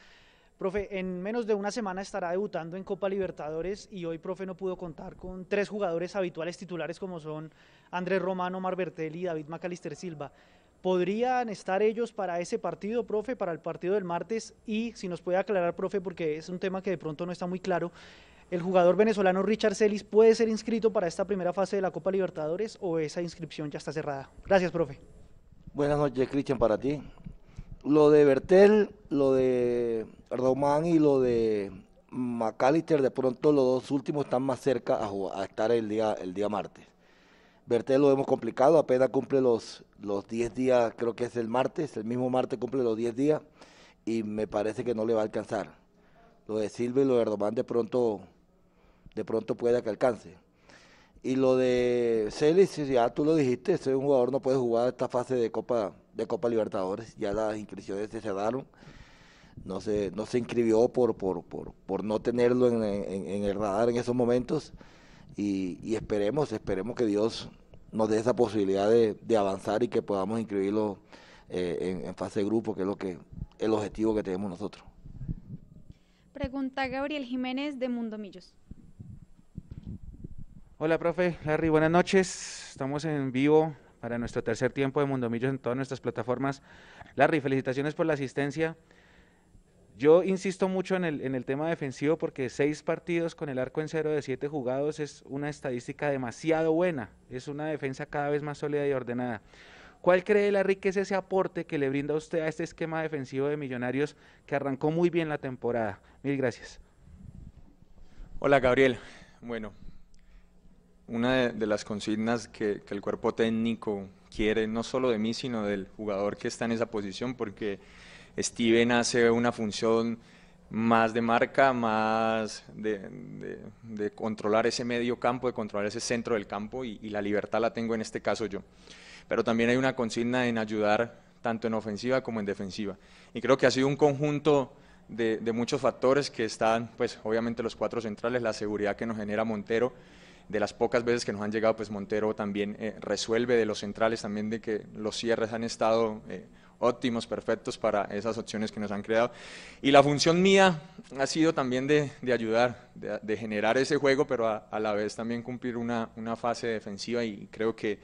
Profe, en menos de una semana estará debutando en Copa Libertadores y hoy, profe, no pudo contar con tres jugadores habituales titulares como son Andrés Romano, Mar Bertelli y David Macalister Silva. ¿Podrían estar ellos para ese partido, profe, para el partido del martes? Y si nos puede aclarar, profe, porque es un tema que de pronto no está muy claro, ¿el jugador venezolano Richard Celis puede ser inscrito para esta primera fase de la Copa Libertadores o esa inscripción ya está cerrada? Gracias, profe. Buenas noches, Cristian, para ti. Lo de Bertel, lo de Román y lo de McAllister, de pronto los dos últimos están más cerca a, estar el día, el día martes. Bertel lo hemos complicado, apenas cumple los, los 10 días, creo que es el martes, el mismo martes cumple los 10 días y me parece que no le va a alcanzar. Lo de Silva y lo de Román de pronto, de pronto puede que alcance. Y lo de Celis, ya tú lo dijiste, ese un jugador no puede jugar esta fase de Copa de Copa Libertadores, ya las inscripciones se cerraron, no se, no se inscribió por, por, por, por no tenerlo en, en, el radar en esos momentos y, y, esperemos, esperemos que Dios nos dé esa posibilidad de, de avanzar y que podamos inscribirlo eh, en, fase de grupo, que es lo que el objetivo que tenemos nosotros. Pregunta Gabriel Jiménez de Mundo Millos. Hola, profe. Larry, buenas noches. Estamos en vivo para nuestro tercer tiempo de Mundo Millos en todas nuestras plataformas. Larry, felicitaciones por la asistencia. Yo insisto mucho en el, en el tema defensivo porque seis partidos con el arco en cero de siete jugados es una estadística demasiado buena. Es una defensa cada vez más sólida y ordenada. ¿Cuál cree Larry que es ese aporte que le brinda usted a este esquema defensivo de Millonarios que arrancó muy bien la temporada? Mil gracias. Hola Gabriel. Bueno, una de, las consignas que, el cuerpo técnico quiere, no solo de mí, sino del jugador que está en esa posición, porque Steven hace una función más de marca, más de, controlar ese medio campo, de controlar ese centro del campo y, la libertad la tengo en este caso yo. Pero también hay una consigna en ayudar tanto en ofensiva como en defensiva. Y creo que ha sido un conjunto de, de muchos factores que están, pues obviamente los cuatro centrales, la seguridad que nos genera Montero, de las pocas veces que nos han llegado, pues Montero también eh, resuelve de los centrales, también de que los cierres han estado eh, óptimos, perfectos para esas opciones que nos han creado. Y la función mía ha sido también de, ayudar, de, generar ese juego, pero a, la vez también cumplir una, fase defensiva y creo que,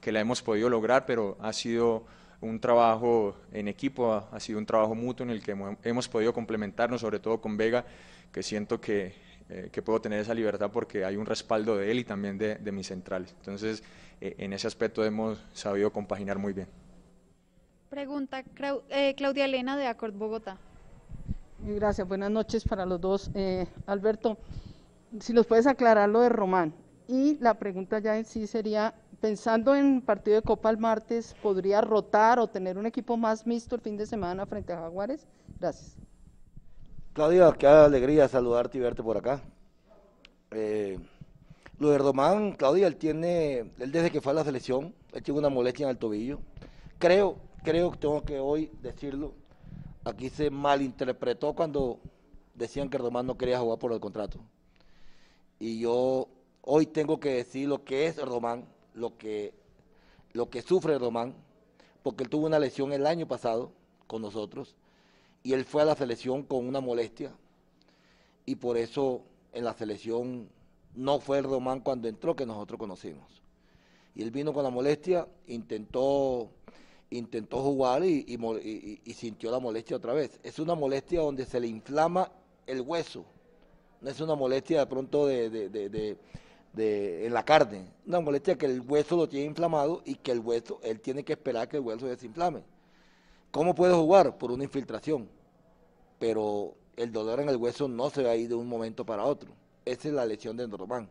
que, la hemos podido lograr, pero ha sido un trabajo en equipo, ha, sido un trabajo mutuo en el que hemos podido complementarnos, sobre todo con Vega, que siento que eh, que puedo tener esa libertad porque hay un respaldo de él y también de, mis centrales. Entonces, eh, en ese aspecto hemos sabido compaginar muy bien. Pregunta eh, Claudia Elena de Acord Bogotá. Gracias, buenas noches para los dos. Alberto, si nos puedes aclarar lo de Román. Y la pregunta ya en sí sería, pensando en partido de Copa el martes, ¿podría rotar o tener un equipo más mixto el fin de semana frente a Jaguares? Gracias. Claudia, qué alegría saludarte y verte por acá. Eh, lo de Román, Claudia, él tiene, él desde que fue a la selección, él tiene una molestia en el tobillo. Creo, creo que tengo que hoy decirlo, aquí se malinterpretó cuando decían que Román no quería jugar por el contrato. Y yo hoy tengo que decir lo que es Román, lo que, lo que sufre Román, porque él tuvo una lesión el año pasado con nosotros y él fue a la selección con una molestia y por eso en la selección no fue el Román cuando entró que nosotros conocimos. Y él vino con la molestia, intentó, intentó jugar y, sintió la molestia otra vez. Es una molestia donde se le inflama el hueso, no es una molestia de pronto de, de, en la carne, una molestia que el hueso lo tiene inflamado y que el hueso, él tiene que esperar que el hueso desinflame. ¿Cómo puede jugar? Por una infiltración. Pero el dolor en el hueso no se va a ir de un momento para otro. Esa es la lesión de Román.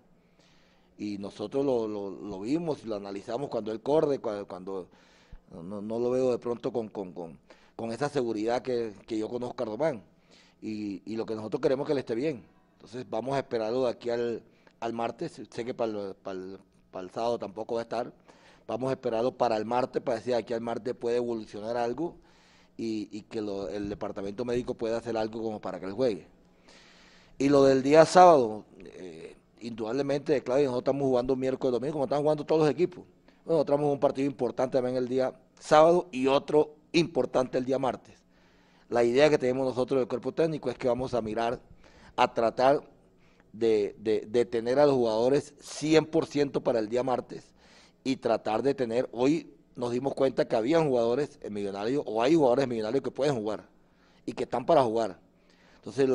Y nosotros lo, vimos y lo analizamos cuando él corre, cuando, no, lo veo de pronto con, con, esa seguridad que, yo conozco a Román. Y, lo que nosotros queremos es que él esté bien. Entonces vamos a esperarlo de aquí al, martes. Sé que para el, para, para el sábado tampoco va a estar. Vamos a esperarlo para el martes, para decir aquí al martes puede evolucionar algo y, que el departamento médico pueda hacer algo como para que él juegue. Y lo del día sábado, eh, indudablemente, claro, nosotros estamos jugando miércoles domingo, como están jugando todos los equipos. Bueno, nosotros tenemos un partido importante también el día sábado y otro importante el día martes. La idea que tenemos nosotros del cuerpo técnico es que vamos a mirar, a tratar de, de tener a los jugadores 100% para el día martes y tratar de tener, hoy nos dimos cuenta que había jugadores en Millonarios, o hay jugadores en Millonarios que pueden jugar y que están para jugar. Entonces,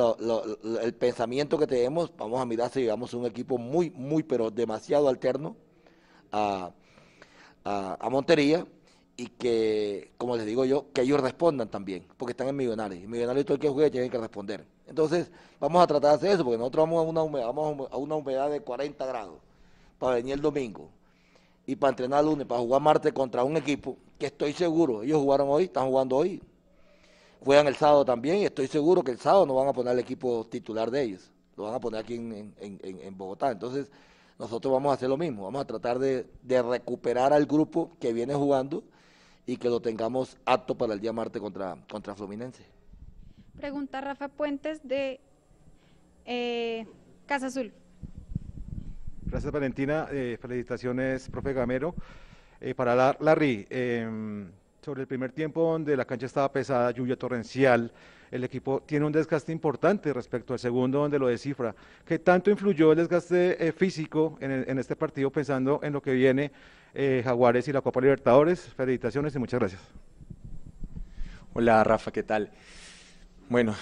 el pensamiento que tenemos, vamos a mirar si llegamos a un equipo muy, muy, pero demasiado alterno a, a, Montería y que, como les digo yo, que ellos respondan también, porque están en Millonarios. Y Millonarios todo el que juegue tiene que responder. Entonces, vamos a tratar de hacer eso, porque nosotros vamos a una humedad, vamos a una humedad de 40 grados para venir el domingo y para entrenar lunes, para jugar martes contra un equipo que estoy seguro, ellos jugaron hoy, están jugando hoy, juegan el sábado también y estoy seguro que el sábado no van a poner el equipo titular de ellos, lo van a poner aquí en, Bogotá. Entonces, nosotros vamos a hacer lo mismo, vamos a tratar de, de recuperar al grupo que viene jugando y que lo tengamos apto para el día martes contra, contra Fluminense. Pregunta Rafa Puentes de eh, Casa Azul. Gracias Valentina, eh, felicitaciones profe Gamero. Eh, para la, Larry, em, sobre el primer tiempo donde la cancha estaba pesada, lluvia torrencial, el equipo tiene un desgaste importante respecto al segundo donde lo descifra. ¿Qué tanto influyó el desgaste eh, físico en, en, este partido pensando en lo que viene Jaguares y la Copa Libertadores? Felicitaciones y muchas gracias. Hola Rafa, ¿qué tal? Bueno,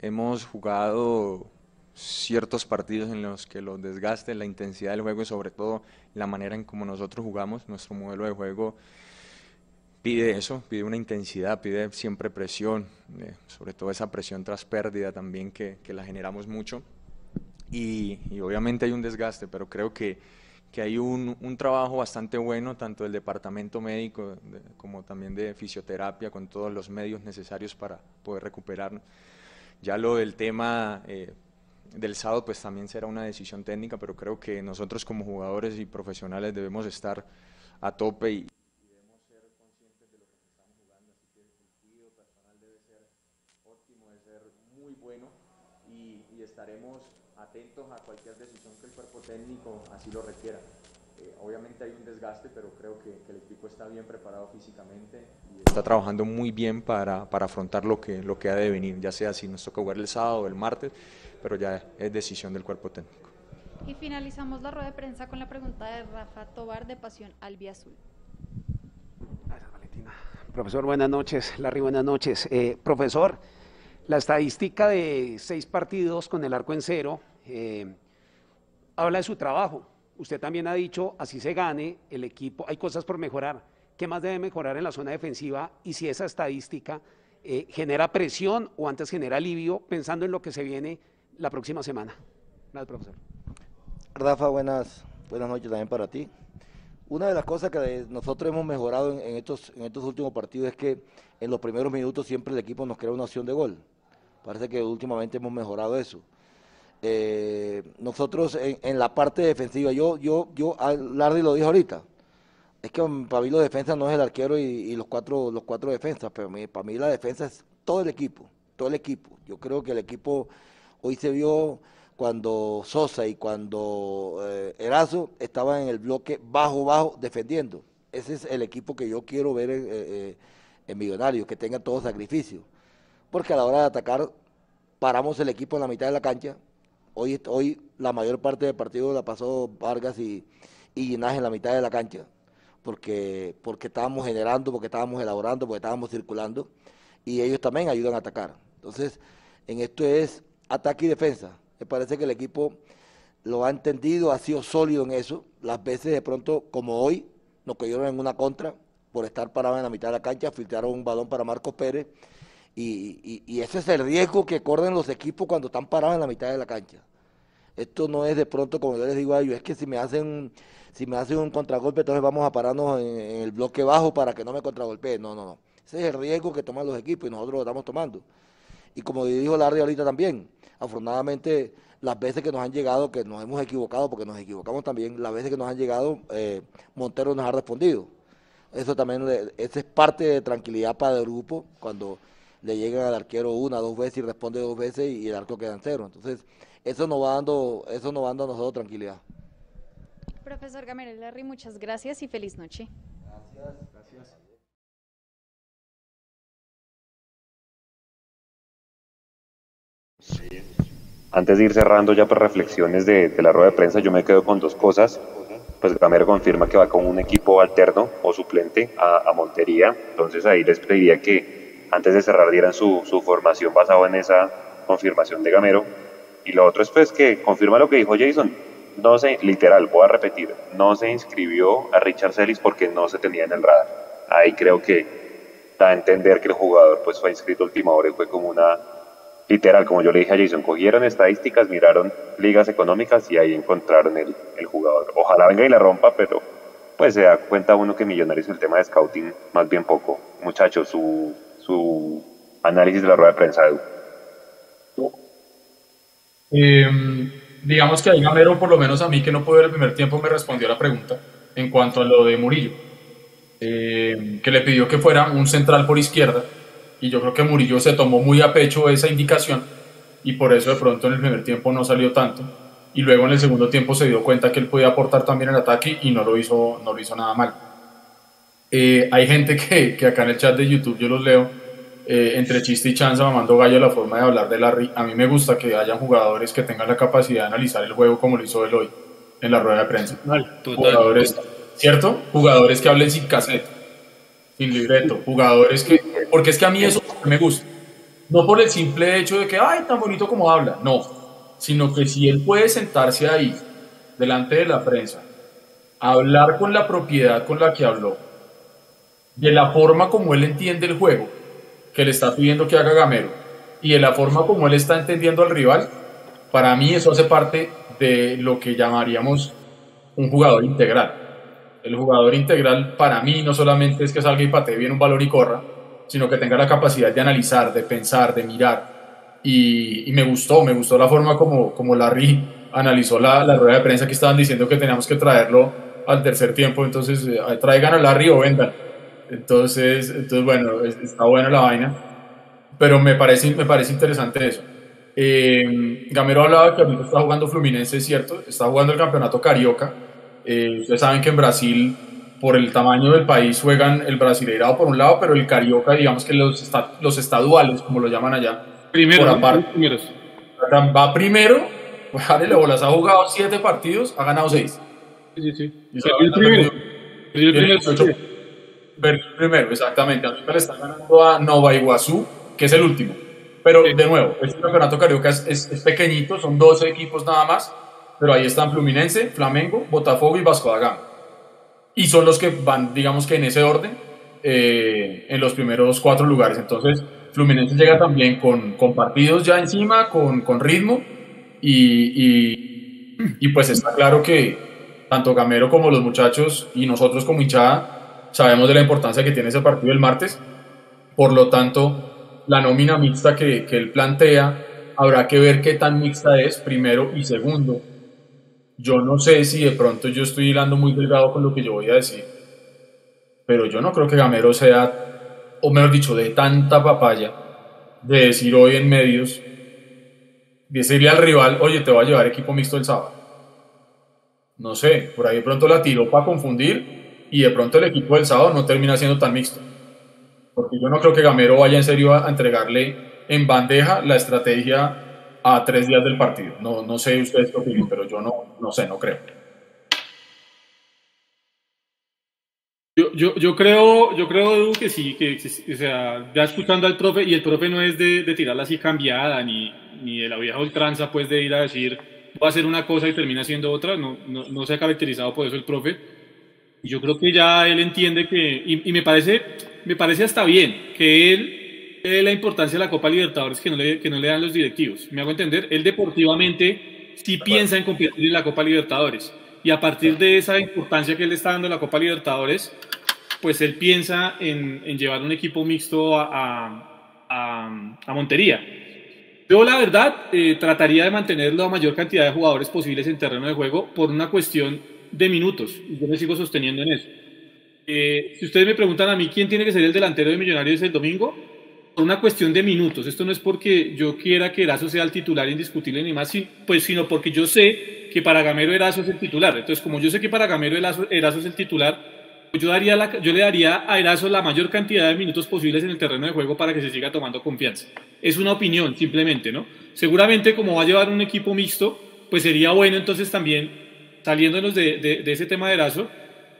hemos jugado ciertos partidos en los que los desgastes, la intensidad del juego y sobre todo la manera en como nosotros jugamos, nuestro modelo de juego pide eso, pide una intensidad, pide siempre presión, eh, sobre todo esa presión tras pérdida también que, que la generamos mucho. Y, obviamente hay un desgaste, pero creo que, que hay un, un, trabajo bastante bueno, tanto del departamento médico como también de fisioterapia, con todos los medios necesarios para poder recuperarnos. Ya lo del tema eh, del sábado pues también será una decisión técnica, pero creo que nosotros como jugadores y profesionales debemos estar a tope y, debemos ser conscientes de lo que estamos jugando, así que el sentido personal debe ser óptimo, debe ser muy bueno y, estaremos atentos a cualquier decisión que el cuerpo técnico así lo requiera. Eh, obviamente hay un desgaste, pero creo que, que, el equipo está bien preparado físicamente y está trabajando muy bien para, para afrontar lo que, lo que ha de venir, ya sea si nos toca jugar el sábado o el martes, pero ya es decisión del cuerpo técnico. Y finalizamos la rueda de prensa con la pregunta de Rafa Tobar de Pasión Albiazul. Gracias, Valentina. Profesor, buenas noches. Larry, buenas noches. Eh, profesor, la estadística de seis partidos con el arco en cero eh, habla de su trabajo. Usted también ha dicho, así se gane, el equipo, hay cosas por mejorar. ¿Qué más debe mejorar en la zona defensiva? Y si esa estadística eh, genera presión o antes genera alivio pensando en lo que se viene la próxima semana. Gracias, profesor. Rafa, buenas, buenas noches también para ti. Una de las cosas que nosotros hemos mejorado en, estos, en estos últimos partidos es que en los primeros minutos siempre el equipo nos crea una opción de gol. Parece que últimamente hemos mejorado eso. Eh, nosotros en, la parte defensiva, yo, yo, yo, Lardy lo dijo ahorita, es que para mí la defensa no es el arquero y, los cuatro, los cuatro defensas, pero para mí la defensa es todo el equipo, todo el equipo. Yo creo que el equipo hoy se vio cuando Sosa y cuando eh, Erazo estaban en el bloque bajo, bajo, defendiendo. Ese es el equipo que yo quiero ver en, eh, en Millonarios, que tenga todo sacrificio. Porque a la hora de atacar, paramos el equipo en la mitad de la cancha, Hoy, hoy la mayor parte del partido la pasó Vargas y, y Linaje en la mitad de la cancha, porque, porque estábamos generando, porque estábamos elaborando, porque estábamos circulando, y ellos también ayudan a atacar. Entonces, en esto es ataque y defensa. Me parece que el equipo lo ha entendido, ha sido sólido en eso. Las veces de pronto, como hoy, nos cayeron en una contra por estar parados en la mitad de la cancha, filtraron un balón para Marcos Pérez y, ese es el riesgo que corren los equipos cuando están parados en la mitad de la cancha. Esto no es de pronto, como yo les digo a ellos, es que si me hacen si me hacen un contragolpe, entonces vamos a pararnos en, en el bloque bajo para que no me contragolpeen. No, no, no. Ese es el riesgo que toman los equipos y nosotros lo estamos tomando. Y como dijo Larry ahorita también, afortunadamente las veces que nos han llegado, que nos hemos equivocado, porque nos equivocamos también, las veces que nos han llegado, eh, Montero nos ha respondido. Eso también, esa es parte de tranquilidad para el grupo, cuando le llegan al arquero una, dos veces y responde dos veces y, el arco queda en cero. Entonces, eso nos va dando, eso nos va dando a nosotros tranquilidad. Profesor Gamero Larry, muchas gracias y feliz noche. Gracias, gracias. Antes de ir cerrando ya por reflexiones de, la rueda de prensa, yo me quedo con dos cosas. Pues Gamero confirma que va con un equipo alterno o suplente a, a Montería. Entonces ahí les pediría que antes de cerrar dieran su, su formación basado en esa confirmación de Gamero. Y lo otro es pues que confirma lo que dijo Jason. No se, literal, voy a repetir, no se inscribió a Richard Celis porque no se tenía en el radar. Ahí creo que da a entender que el jugador pues fue inscrito a última y fue como una literal, como yo le dije a Jason, cogieron estadísticas, miraron ligas económicas y ahí encontraron el, el jugador. Ojalá venga y la rompa, pero pues se da cuenta uno que Millonarios el tema de scouting más bien poco. Muchachos, su, su análisis de la rueda de prensa, Edu. Eh, digamos que ahí Gamero, por lo menos a mí que no pude ver el primer tiempo, me respondió la pregunta en cuanto a lo de Murillo, eh, que le pidió que fuera un central por izquierda, y yo creo que Murillo se tomó muy a pecho esa indicación, y por eso de pronto en el primer tiempo no salió tanto, y luego en el segundo tiempo se dio cuenta que él podía aportar también el ataque y no lo hizo, no lo hizo nada mal. Eh, hay gente que, que acá en el chat de YouTube yo los leo, eh, entre chiste y chanza, mamando gallo la forma de hablar de Larry. A mí me gusta que hayan jugadores que tengan la capacidad de analizar el juego como lo hizo él hoy en la rueda de prensa. jugadores, ¿cierto? Jugadores que hablen sin cassette, sin libreto, jugadores que... Porque es que a mí eso me gusta. No por el simple hecho de que, ay, tan bonito como habla, no, sino que si él puede sentarse ahí, delante de la prensa, hablar con la propiedad con la que habló, de la forma como él entiende el juego, que le está pidiendo que haga Gamero y de la forma como él está entendiendo al rival, para mí eso hace parte de lo que llamaríamos un jugador integral. El jugador integral para mí no solamente es que salga y patee bien un valor y corra, sino que tenga la capacidad de analizar, de pensar, de mirar. Y, me gustó, me gustó la forma como, como Larry analizó la, la rueda de prensa que estaban diciendo que teníamos que traerlo al tercer tiempo, entonces eh, traigan a Larry o vendan entonces, entonces bueno, está buena la vaina, pero me parece, me parece interesante eso. Eh, Gamero hablaba que ahorita está jugando Fluminense, cierto, está jugando el campeonato Carioca. Eh, ustedes saben que en Brasil, por el tamaño del país, juegan el Brasileirado por un lado, pero el Carioca, digamos que los, los estaduales, como lo llaman allá, primero, por aparte. Va primero, le bolas, ha jugado siete partidos, ha ganado seis. Sí, sí, sí. Y el primero. El primero exactamente. Ahorita le están ganando a Nova Iguazú, que es el último. Pero de nuevo, este campeonato carioca es, es, pequeñito, son 12 equipos nada más, pero ahí están Fluminense, Flamengo, Botafogo y Vasco da Gama. Y son los que van, digamos que en ese orden, eh, en los primeros cuatro lugares. Entonces, Fluminense llega también con, con partidos ya encima, con, con ritmo, y, y, y, pues está claro que tanto Gamero como los muchachos y nosotros como hinchada sabemos de la importancia que tiene ese partido el martes, por lo tanto, la nómina mixta que, que él plantea, habrá que ver qué tan mixta es, primero, y segundo, yo no sé si de pronto yo estoy hilando muy delgado con lo que yo voy a decir, pero yo no creo que Gamero sea, o mejor dicho, de tanta papaya, de decir hoy en medios, decirle al rival, oye, te voy a llevar equipo mixto el sábado. No sé, por ahí de pronto la tiró para confundir, y de pronto el equipo del sábado no termina siendo tan mixto. Porque yo no creo que Gamero vaya en serio a entregarle en bandeja la estrategia a tres días del partido. No, no sé ustedes qué opinan, pero yo no, no sé, no creo. Yo, yo, yo, creo, yo creo que sí, que, o sea, ya escuchando al profe, y el profe no es de, de tirarla así cambiada, ni, ni de la vieja ultranza, pues de ir a decir, va a hacer una cosa y termina siendo otra, no, no, no se ha caracterizado por eso el profe yo creo que ya él entiende que, y, me, parece, me parece hasta bien, que él ve la importancia de la Copa Libertadores que no, le, que no le dan los directivos. Me hago entender, él deportivamente sí piensa en competir en la Copa Libertadores. Y a partir de esa importancia que él está dando a la Copa Libertadores, pues él piensa en, en llevar un equipo mixto a, a, a Montería. Yo la verdad eh, trataría de mantener la mayor cantidad de jugadores posibles en terreno de juego por una cuestión de minutos. Y yo me sigo sosteniendo en eso. Eh, si ustedes me preguntan a mí quién tiene que ser el delantero de Millonarios el domingo, una cuestión de minutos. Esto no es porque yo quiera que Erazo sea el titular indiscutible ni más, pues, sino porque yo sé que para Gamero Erazo es el titular. Entonces, como yo sé que para Gamero Erazo, es el titular, yo, daría yo le daría a Erazo la mayor cantidad de minutos posibles en el terreno de juego para que se siga tomando confianza. Es una opinión, simplemente, ¿no? Seguramente, como va a llevar un equipo mixto, pues sería bueno entonces también saliéndonos de, de, ese tema de Erazo,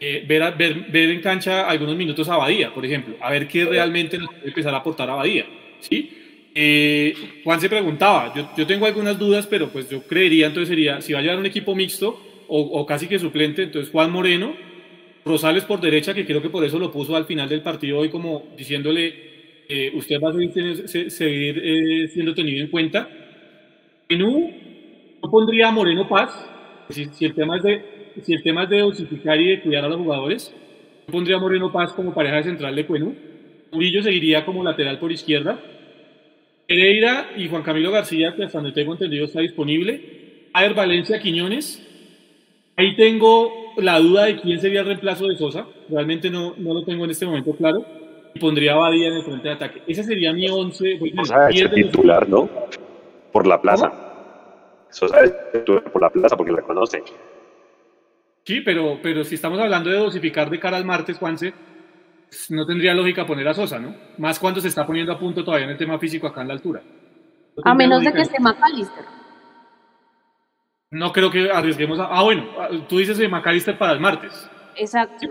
eh, ver, ver, ver, en cancha algunos minutos a Badía, por ejemplo, a ver qué realmente nos puede empezar a aportar a Badía. ¿sí? Eh, Juan se preguntaba, yo, yo, tengo algunas dudas, pero pues yo creería entonces sería, si va a llevar un equipo mixto o, o, casi que suplente, entonces Juan Moreno, Rosales por derecha, que creo que por eso lo puso al final del partido hoy como diciéndole, eh, usted va a seguir, seguir siendo tenido en cuenta. Menú, yo pondría a Moreno Paz, si, el tema es de, si el tema es de dosificar y de cuidar a los jugadores, yo pondría a Moreno Paz como pareja central de Cuenú. Murillo seguiría como lateral por izquierda. Pereira y Juan Camilo García, que hasta donde tengo entendido está disponible. ver, Valencia Quiñones. Ahí tengo la duda de quién sería el reemplazo de Sosa. Realmente no, no lo tengo en este momento claro. Y pondría a Badía en el frente de ataque. Ese sería mi 11. Sosa es titular, ¿no? Por la plaza. Sosa es titular por la plaza porque la conoce. Sí, pero, pero si estamos hablando de dosificar de cara al martes, Juanse, pues, no tendría lógica poner a Sosa, ¿no? Más cuando se está poniendo a punto todavía en el tema físico acá en la altura. a menos de que esté McAllister. No creo que arriesguemos a... Ah, bueno, ah, tú dices de McAllister para el martes. Exacto.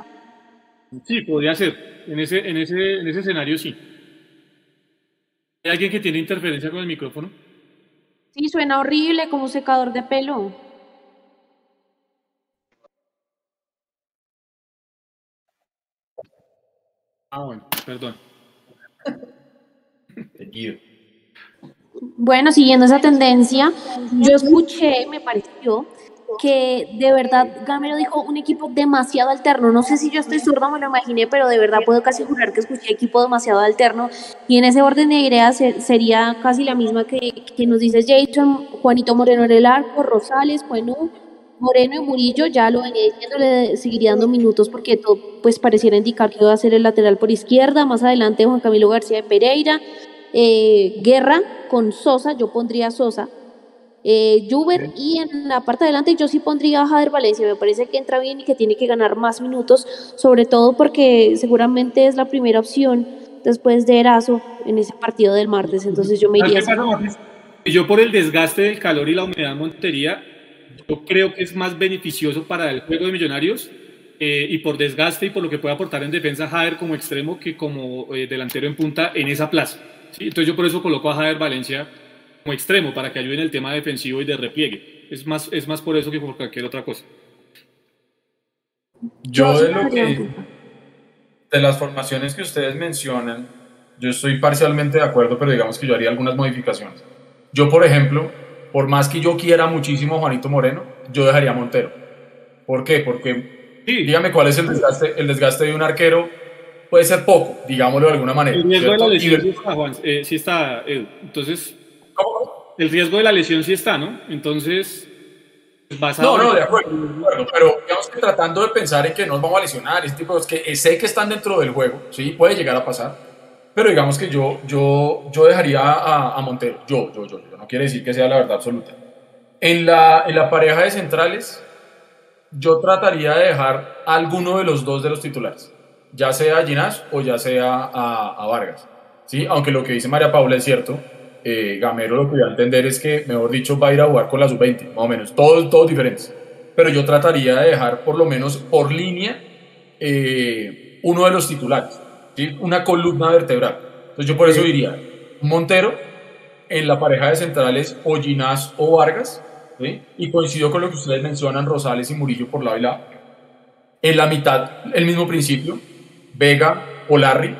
Sí, podría ser. En ese, en ese, en ese escenario sí. ¿Hay alguien que tiene interferencia con el micrófono? Sí, suena horrible como secador de pelo. Ah, bueno, perdón. Bueno, siguiendo esa tendencia, yo escuché, me pareció, que de verdad Gamero dijo un equipo demasiado alterno. No sé si yo estoy zurda, me lo imaginé, pero de verdad puedo casi jurar que escuché equipo demasiado alterno. Y en ese orden de ideas sería casi la misma que, que nos dice Jason, Juanito Moreno en el arco, Rosales, Juanú, Moreno y Murillo, ya lo venía diciendo, le seguiría dando minutos porque todo pues pareciera indicar que iba a ser el lateral por izquierda. Más adelante Juan Camilo García de Pereira. Eh, Guerra con Sosa, yo pondría Sosa. Eh, Juber y en la parte de adelante yo sí pondría a Jader Valencia, me parece que entra bien y que tiene que ganar más minutos, sobre todo porque seguramente es la primera opción después de Erazo en ese partido del martes, entonces yo me iría. Yo por el desgaste del calor y la humedad en Montería, yo creo que es más beneficioso para el juego de Millonarios eh, y por desgaste y por lo que puede aportar en defensa Jader como extremo que como eh, delantero en punta en esa plaza. Entonces yo por eso coloco a Jader Valencia como extremo para que ayude en el tema defensivo y de repliegue. Es más, es más por eso que por cualquier otra cosa. Yo de lo que de las formaciones que ustedes mencionan, yo estoy parcialmente de acuerdo, pero digamos que yo haría algunas modificaciones. Yo, por ejemplo, por más que yo quiera muchísimo a Juanito Moreno, yo dejaría a Montero. ¿Por qué? Porque, dígame cuál es el desgaste, el desgaste de un arquero. Puede ser poco, digámoslo de alguna manera. El riesgo de la lesión sí está, Juan, eh, sí está Edu. Entonces, el riesgo de la lesión sí está, ¿no? Entonces, No, no, de acuerdo, de acuerdo, pero digamos que tratando de pensar en que nos vamos a lesionar, ese tipo de que sé que están dentro del juego, sí, puede llegar a pasar, pero digamos que yo, yo, yo dejaría a, a Montero, yo, yo, yo, yo quiere decir que sea la verdad absoluta. En la, en la pareja de centrales, yo trataría de dejar a alguno de los dos de los titulares, ya sea a Ginás o ya sea a, Vargas. ¿sí? Aunque lo que dice María Paula es cierto, eh, Gamero lo que voy a entender es que, mejor dicho, va a ir a jugar con la sub-20, más o menos, todos, todos diferentes. Pero yo trataría de dejar por lo menos por línea eh, uno de los titulares, ¿sí? una columna vertebral. Entonces yo por eso diría Montero, en la pareja de centrales o Ginás o Vargas, y coincido con lo que ustedes mencionan, Rosales y Murillo por lado y lado. En la mitad, el mismo principio, Vega o Larry,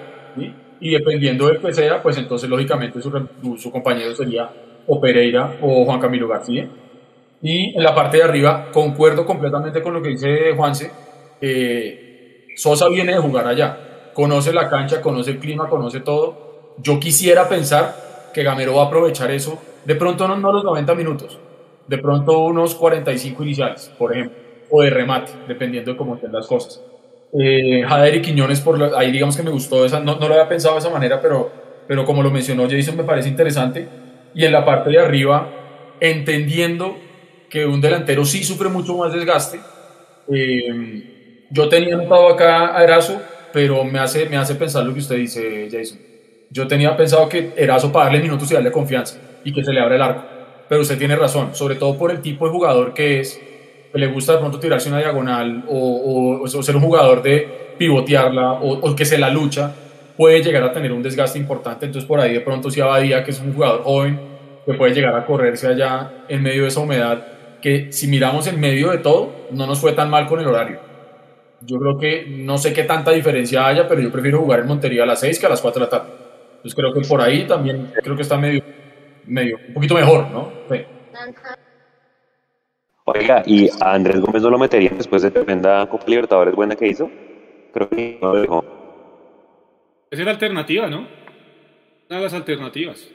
y dependiendo del que sea, pues entonces lógicamente su, su, compañero sería o Pereira o Juan Camilo García. Y en la parte de arriba, concuerdo completamente con lo que dice Juanse, eh, Sosa viene de jugar allá, conoce la cancha, conoce el clima, conoce todo. Yo quisiera pensar que Gamero va a aprovechar eso, de pronto no, no los 90 minutos, de pronto unos 45 iniciales, por ejemplo, o de remate, dependiendo de cómo estén las cosas. Eh, Jader y Quiñones, por ahí digamos que me gustó, esa, no, no, lo había pensado de esa manera, pero, pero como lo mencionó Jason me parece interesante. Y en la parte de arriba, entendiendo que un delantero sí sufre mucho más desgaste, eh, yo tenía notado acá a Erazo, pero me hace, me hace pensar lo que usted dice, Jason yo tenía pensado que Erazo para darle minutos y darle confianza y que se le abra el arco. Pero usted tiene razón, sobre todo por el tipo de jugador que es, que le gusta de pronto tirarse una diagonal o, ser un jugador de pivotearla o, que se la lucha, puede llegar a tener un desgaste importante. Entonces por ahí de pronto si Abadía, que es un jugador joven, que puede llegar a correrse allá en medio de esa humedad, que si miramos en medio de todo, no nos fue tan mal con el horario. Yo creo que no sé qué tanta diferencia haya, pero yo prefiero jugar en Montería a las 6 que a las 4 de la tarde. Pues creo que por ahí también creo que está medio, medio un poquito mejor, ¿no? Oiga, ¿y a Andrés Gómez no lo meterían después de tremenda Copa Libertadores buena que hizo? Creo que no lo dejó. Esa es la alternativa, ¿no? Una de las alternativas.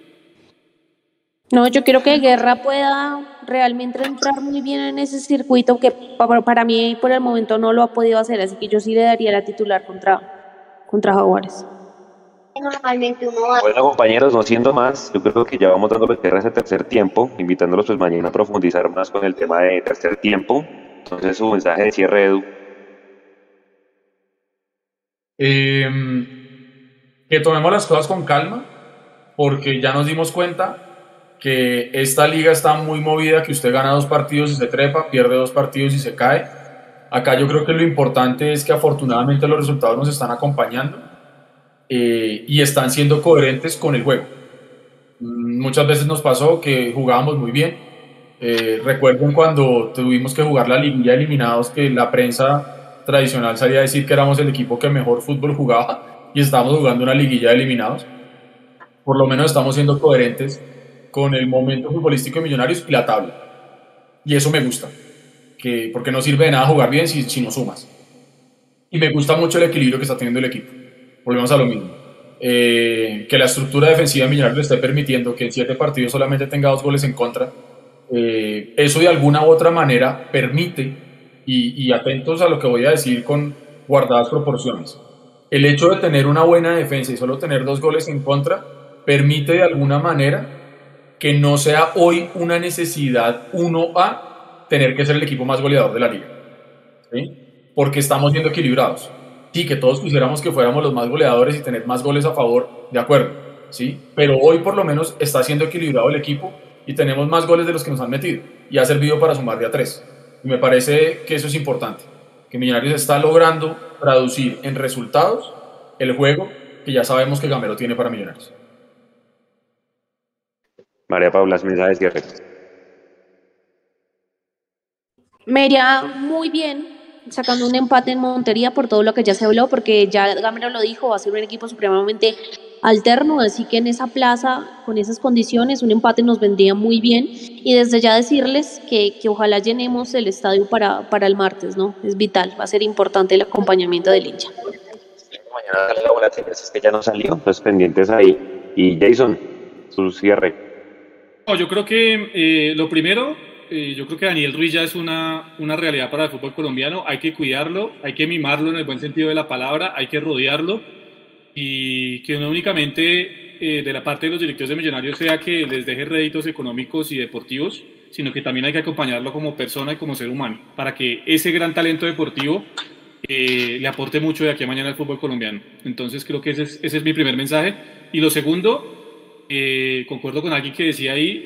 No, yo quiero que Guerra pueda realmente entrar muy bien en ese circuito que para mí por el momento no lo ha podido hacer, así que yo sí le daría la titular contra, contra Jaguares. Normalmente uno Bueno compañeros, no siendo más, yo creo que ya vamos dando tierra ese tercer tiempo, invitándolos pues mañana a profundizar más con el tema de tercer tiempo. Entonces su mensaje de cierre, Edu. Em, que tomemos las cosas con calma, porque ya nos dimos cuenta que esta liga está muy movida, que usted gana dos partidos y se trepa, pierde dos partidos y se cae. Acá yo creo que lo importante es que afortunadamente los resultados nos están acompañando eh, y están siendo coherentes con el juego. Mm, muchas veces nos pasó que jugábamos muy bien. Eh, recuerden cuando tuvimos que jugar la liguilla eliminados que la prensa tradicional salía a decir que éramos el equipo que mejor fútbol jugaba y estábamos jugando una liguilla de eliminados. Por lo menos estamos siendo coherentes con el momento futbolístico de Millonarios y la tabla. Y eso me gusta, que, porque no sirve de nada jugar bien si, si no sumas. Y me gusta mucho el equilibrio que está teniendo el equipo volvemos a lo mismo. Eh, que la estructura defensiva de Millonarios le esté permitiendo que en siete partidos solamente tenga dos goles en contra, eh, eso de alguna u otra manera permite, y, y, atentos a lo que voy a decir con guardadas proporciones, el hecho de tener una buena defensa y solo tener dos goles en contra, permite de alguna manera que no sea hoy una necesidad uno a tener que ser el equipo más goleador de la liga. ¿sí? Porque estamos siendo equilibrados sí, que todos quisiéramos que fuéramos los más goleadores y tener más goles a favor, de acuerdo, sí, pero hoy por lo menos está siendo equilibrado el equipo y tenemos más goles de los que nos han metido y ha servido para sumar de a tres. Y me parece que eso es importante, que Millonarios está logrando traducir en resultados el juego que ya sabemos que Gamero tiene para Millonarios. María Paula, mensajes cierre. Me iría muy bien sacando un empate en Montería por todo lo que ya se habló, porque ya Gamero lo dijo, va a ser un equipo supremamente alterno, así que en esa plaza, con esas condiciones, un empate nos vendría muy bien. Y desde ya decirles que, que ojalá llenemos el estadio para, para el martes, ¿no? Es vital, va a ser importante el acompañamiento del hincha. Mañana la bola es que ya no salió, pues pendientes ahí. Y Jason, su cierre. Yo creo que eh, lo primero eh, yo creo que Daniel Ruiz ya es una, una realidad para el fútbol colombiano. Hay que cuidarlo, hay que mimarlo en el buen sentido de la palabra, hay que rodearlo y que no únicamente eh, de la parte de los directivos de Millonarios sea que les deje réditos económicos y deportivos, sino que también hay que acompañarlo como persona y como ser humano para que ese gran talento deportivo eh, le aporte mucho de aquí a mañana al fútbol colombiano. Entonces creo que ese es, ese es mi primer mensaje. Y lo segundo, concuerdo con alguien que decía ahí,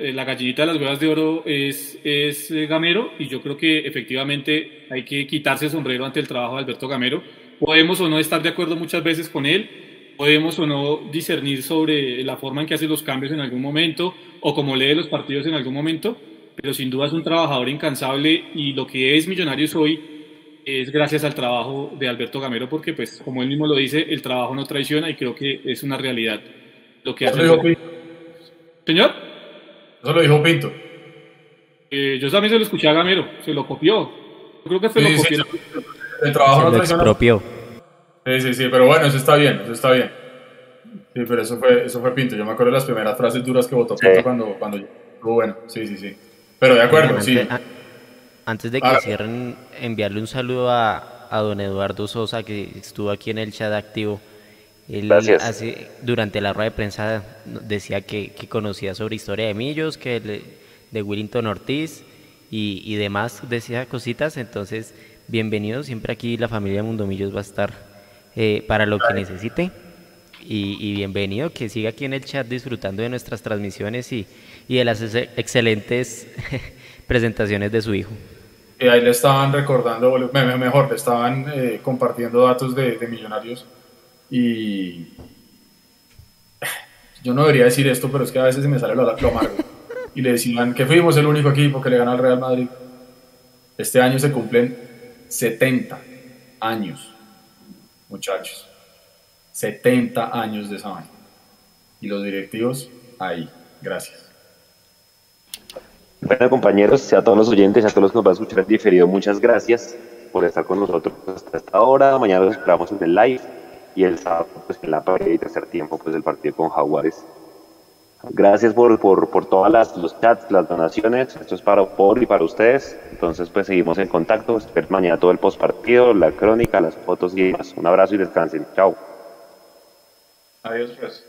eh, la gallinita de las huevas de oro es, es eh, Gamero y yo creo que efectivamente hay que quitarse el sombrero ante el trabajo de Alberto Gamero. Podemos o no estar de acuerdo muchas veces con él, podemos o no discernir sobre la forma en que hace los cambios en algún momento o cómo lee los partidos en algún momento, pero sin duda es un trabajador incansable y lo que es Millonarios hoy es gracias al trabajo de Alberto Gamero porque pues como él mismo lo dice, el trabajo no traiciona y creo que es una realidad lo que hace. Señor. Eso lo dijo Pinto. Eh, yo también se lo escuché a Gamero, se lo copió. Yo creo que se lo copió. el trabajo se no lo expropió. Sí, sí, sí, pero bueno, eso está bien, eso está bien. Sí, pero eso fue, eso fue Pinto. Yo me acuerdo de las primeras frases duras que votó Pinto cuando, cuando Bueno, sí, sí, sí. Pero de acuerdo, sí. Antes de que ah. cierren, enviarle un saludo a, a don Eduardo Sosa, que estuvo aquí en el chat activo. Él Hace, durante la rueda de prensa decía que, conocía sobre historia de Millos, que de Willington Ortiz y, demás, decía cositas. Entonces, bienvenido, siempre aquí la familia Mundo Millos va a estar eh, para lo que necesite. Y, bienvenido, que siga aquí en el chat disfrutando de nuestras transmisiones y, de las excelentes presentaciones de su hijo. Y ahí le estaban recordando, mejor, le estaban eh, compartiendo datos de, de millonarios y yo no debería decir esto, pero es que a veces se me sale lo, amargo. Y le decían que fuimos el único equipo que le ganó al Real Madrid. Este año se cumplen 70 años, muchachos. 70 años de esa vaina. Y los directivos ahí. Gracias. Bueno, compañeros, a todos los oyentes, a todos los que nos van a escuchar en diferido, muchas gracias por estar con nosotros hasta esta hora. Mañana los esperamos en el live y el sábado pues en la pared y tercer tiempo pues el partido con Jaguares Gracias por, por, por todas las, los chats, las donaciones. Esto es para por y para ustedes. Entonces, pues seguimos en contacto. Espero mañana todo el postpartido, la crónica, las fotos y demás. Un abrazo y descansen. Chao. Adiós, pues.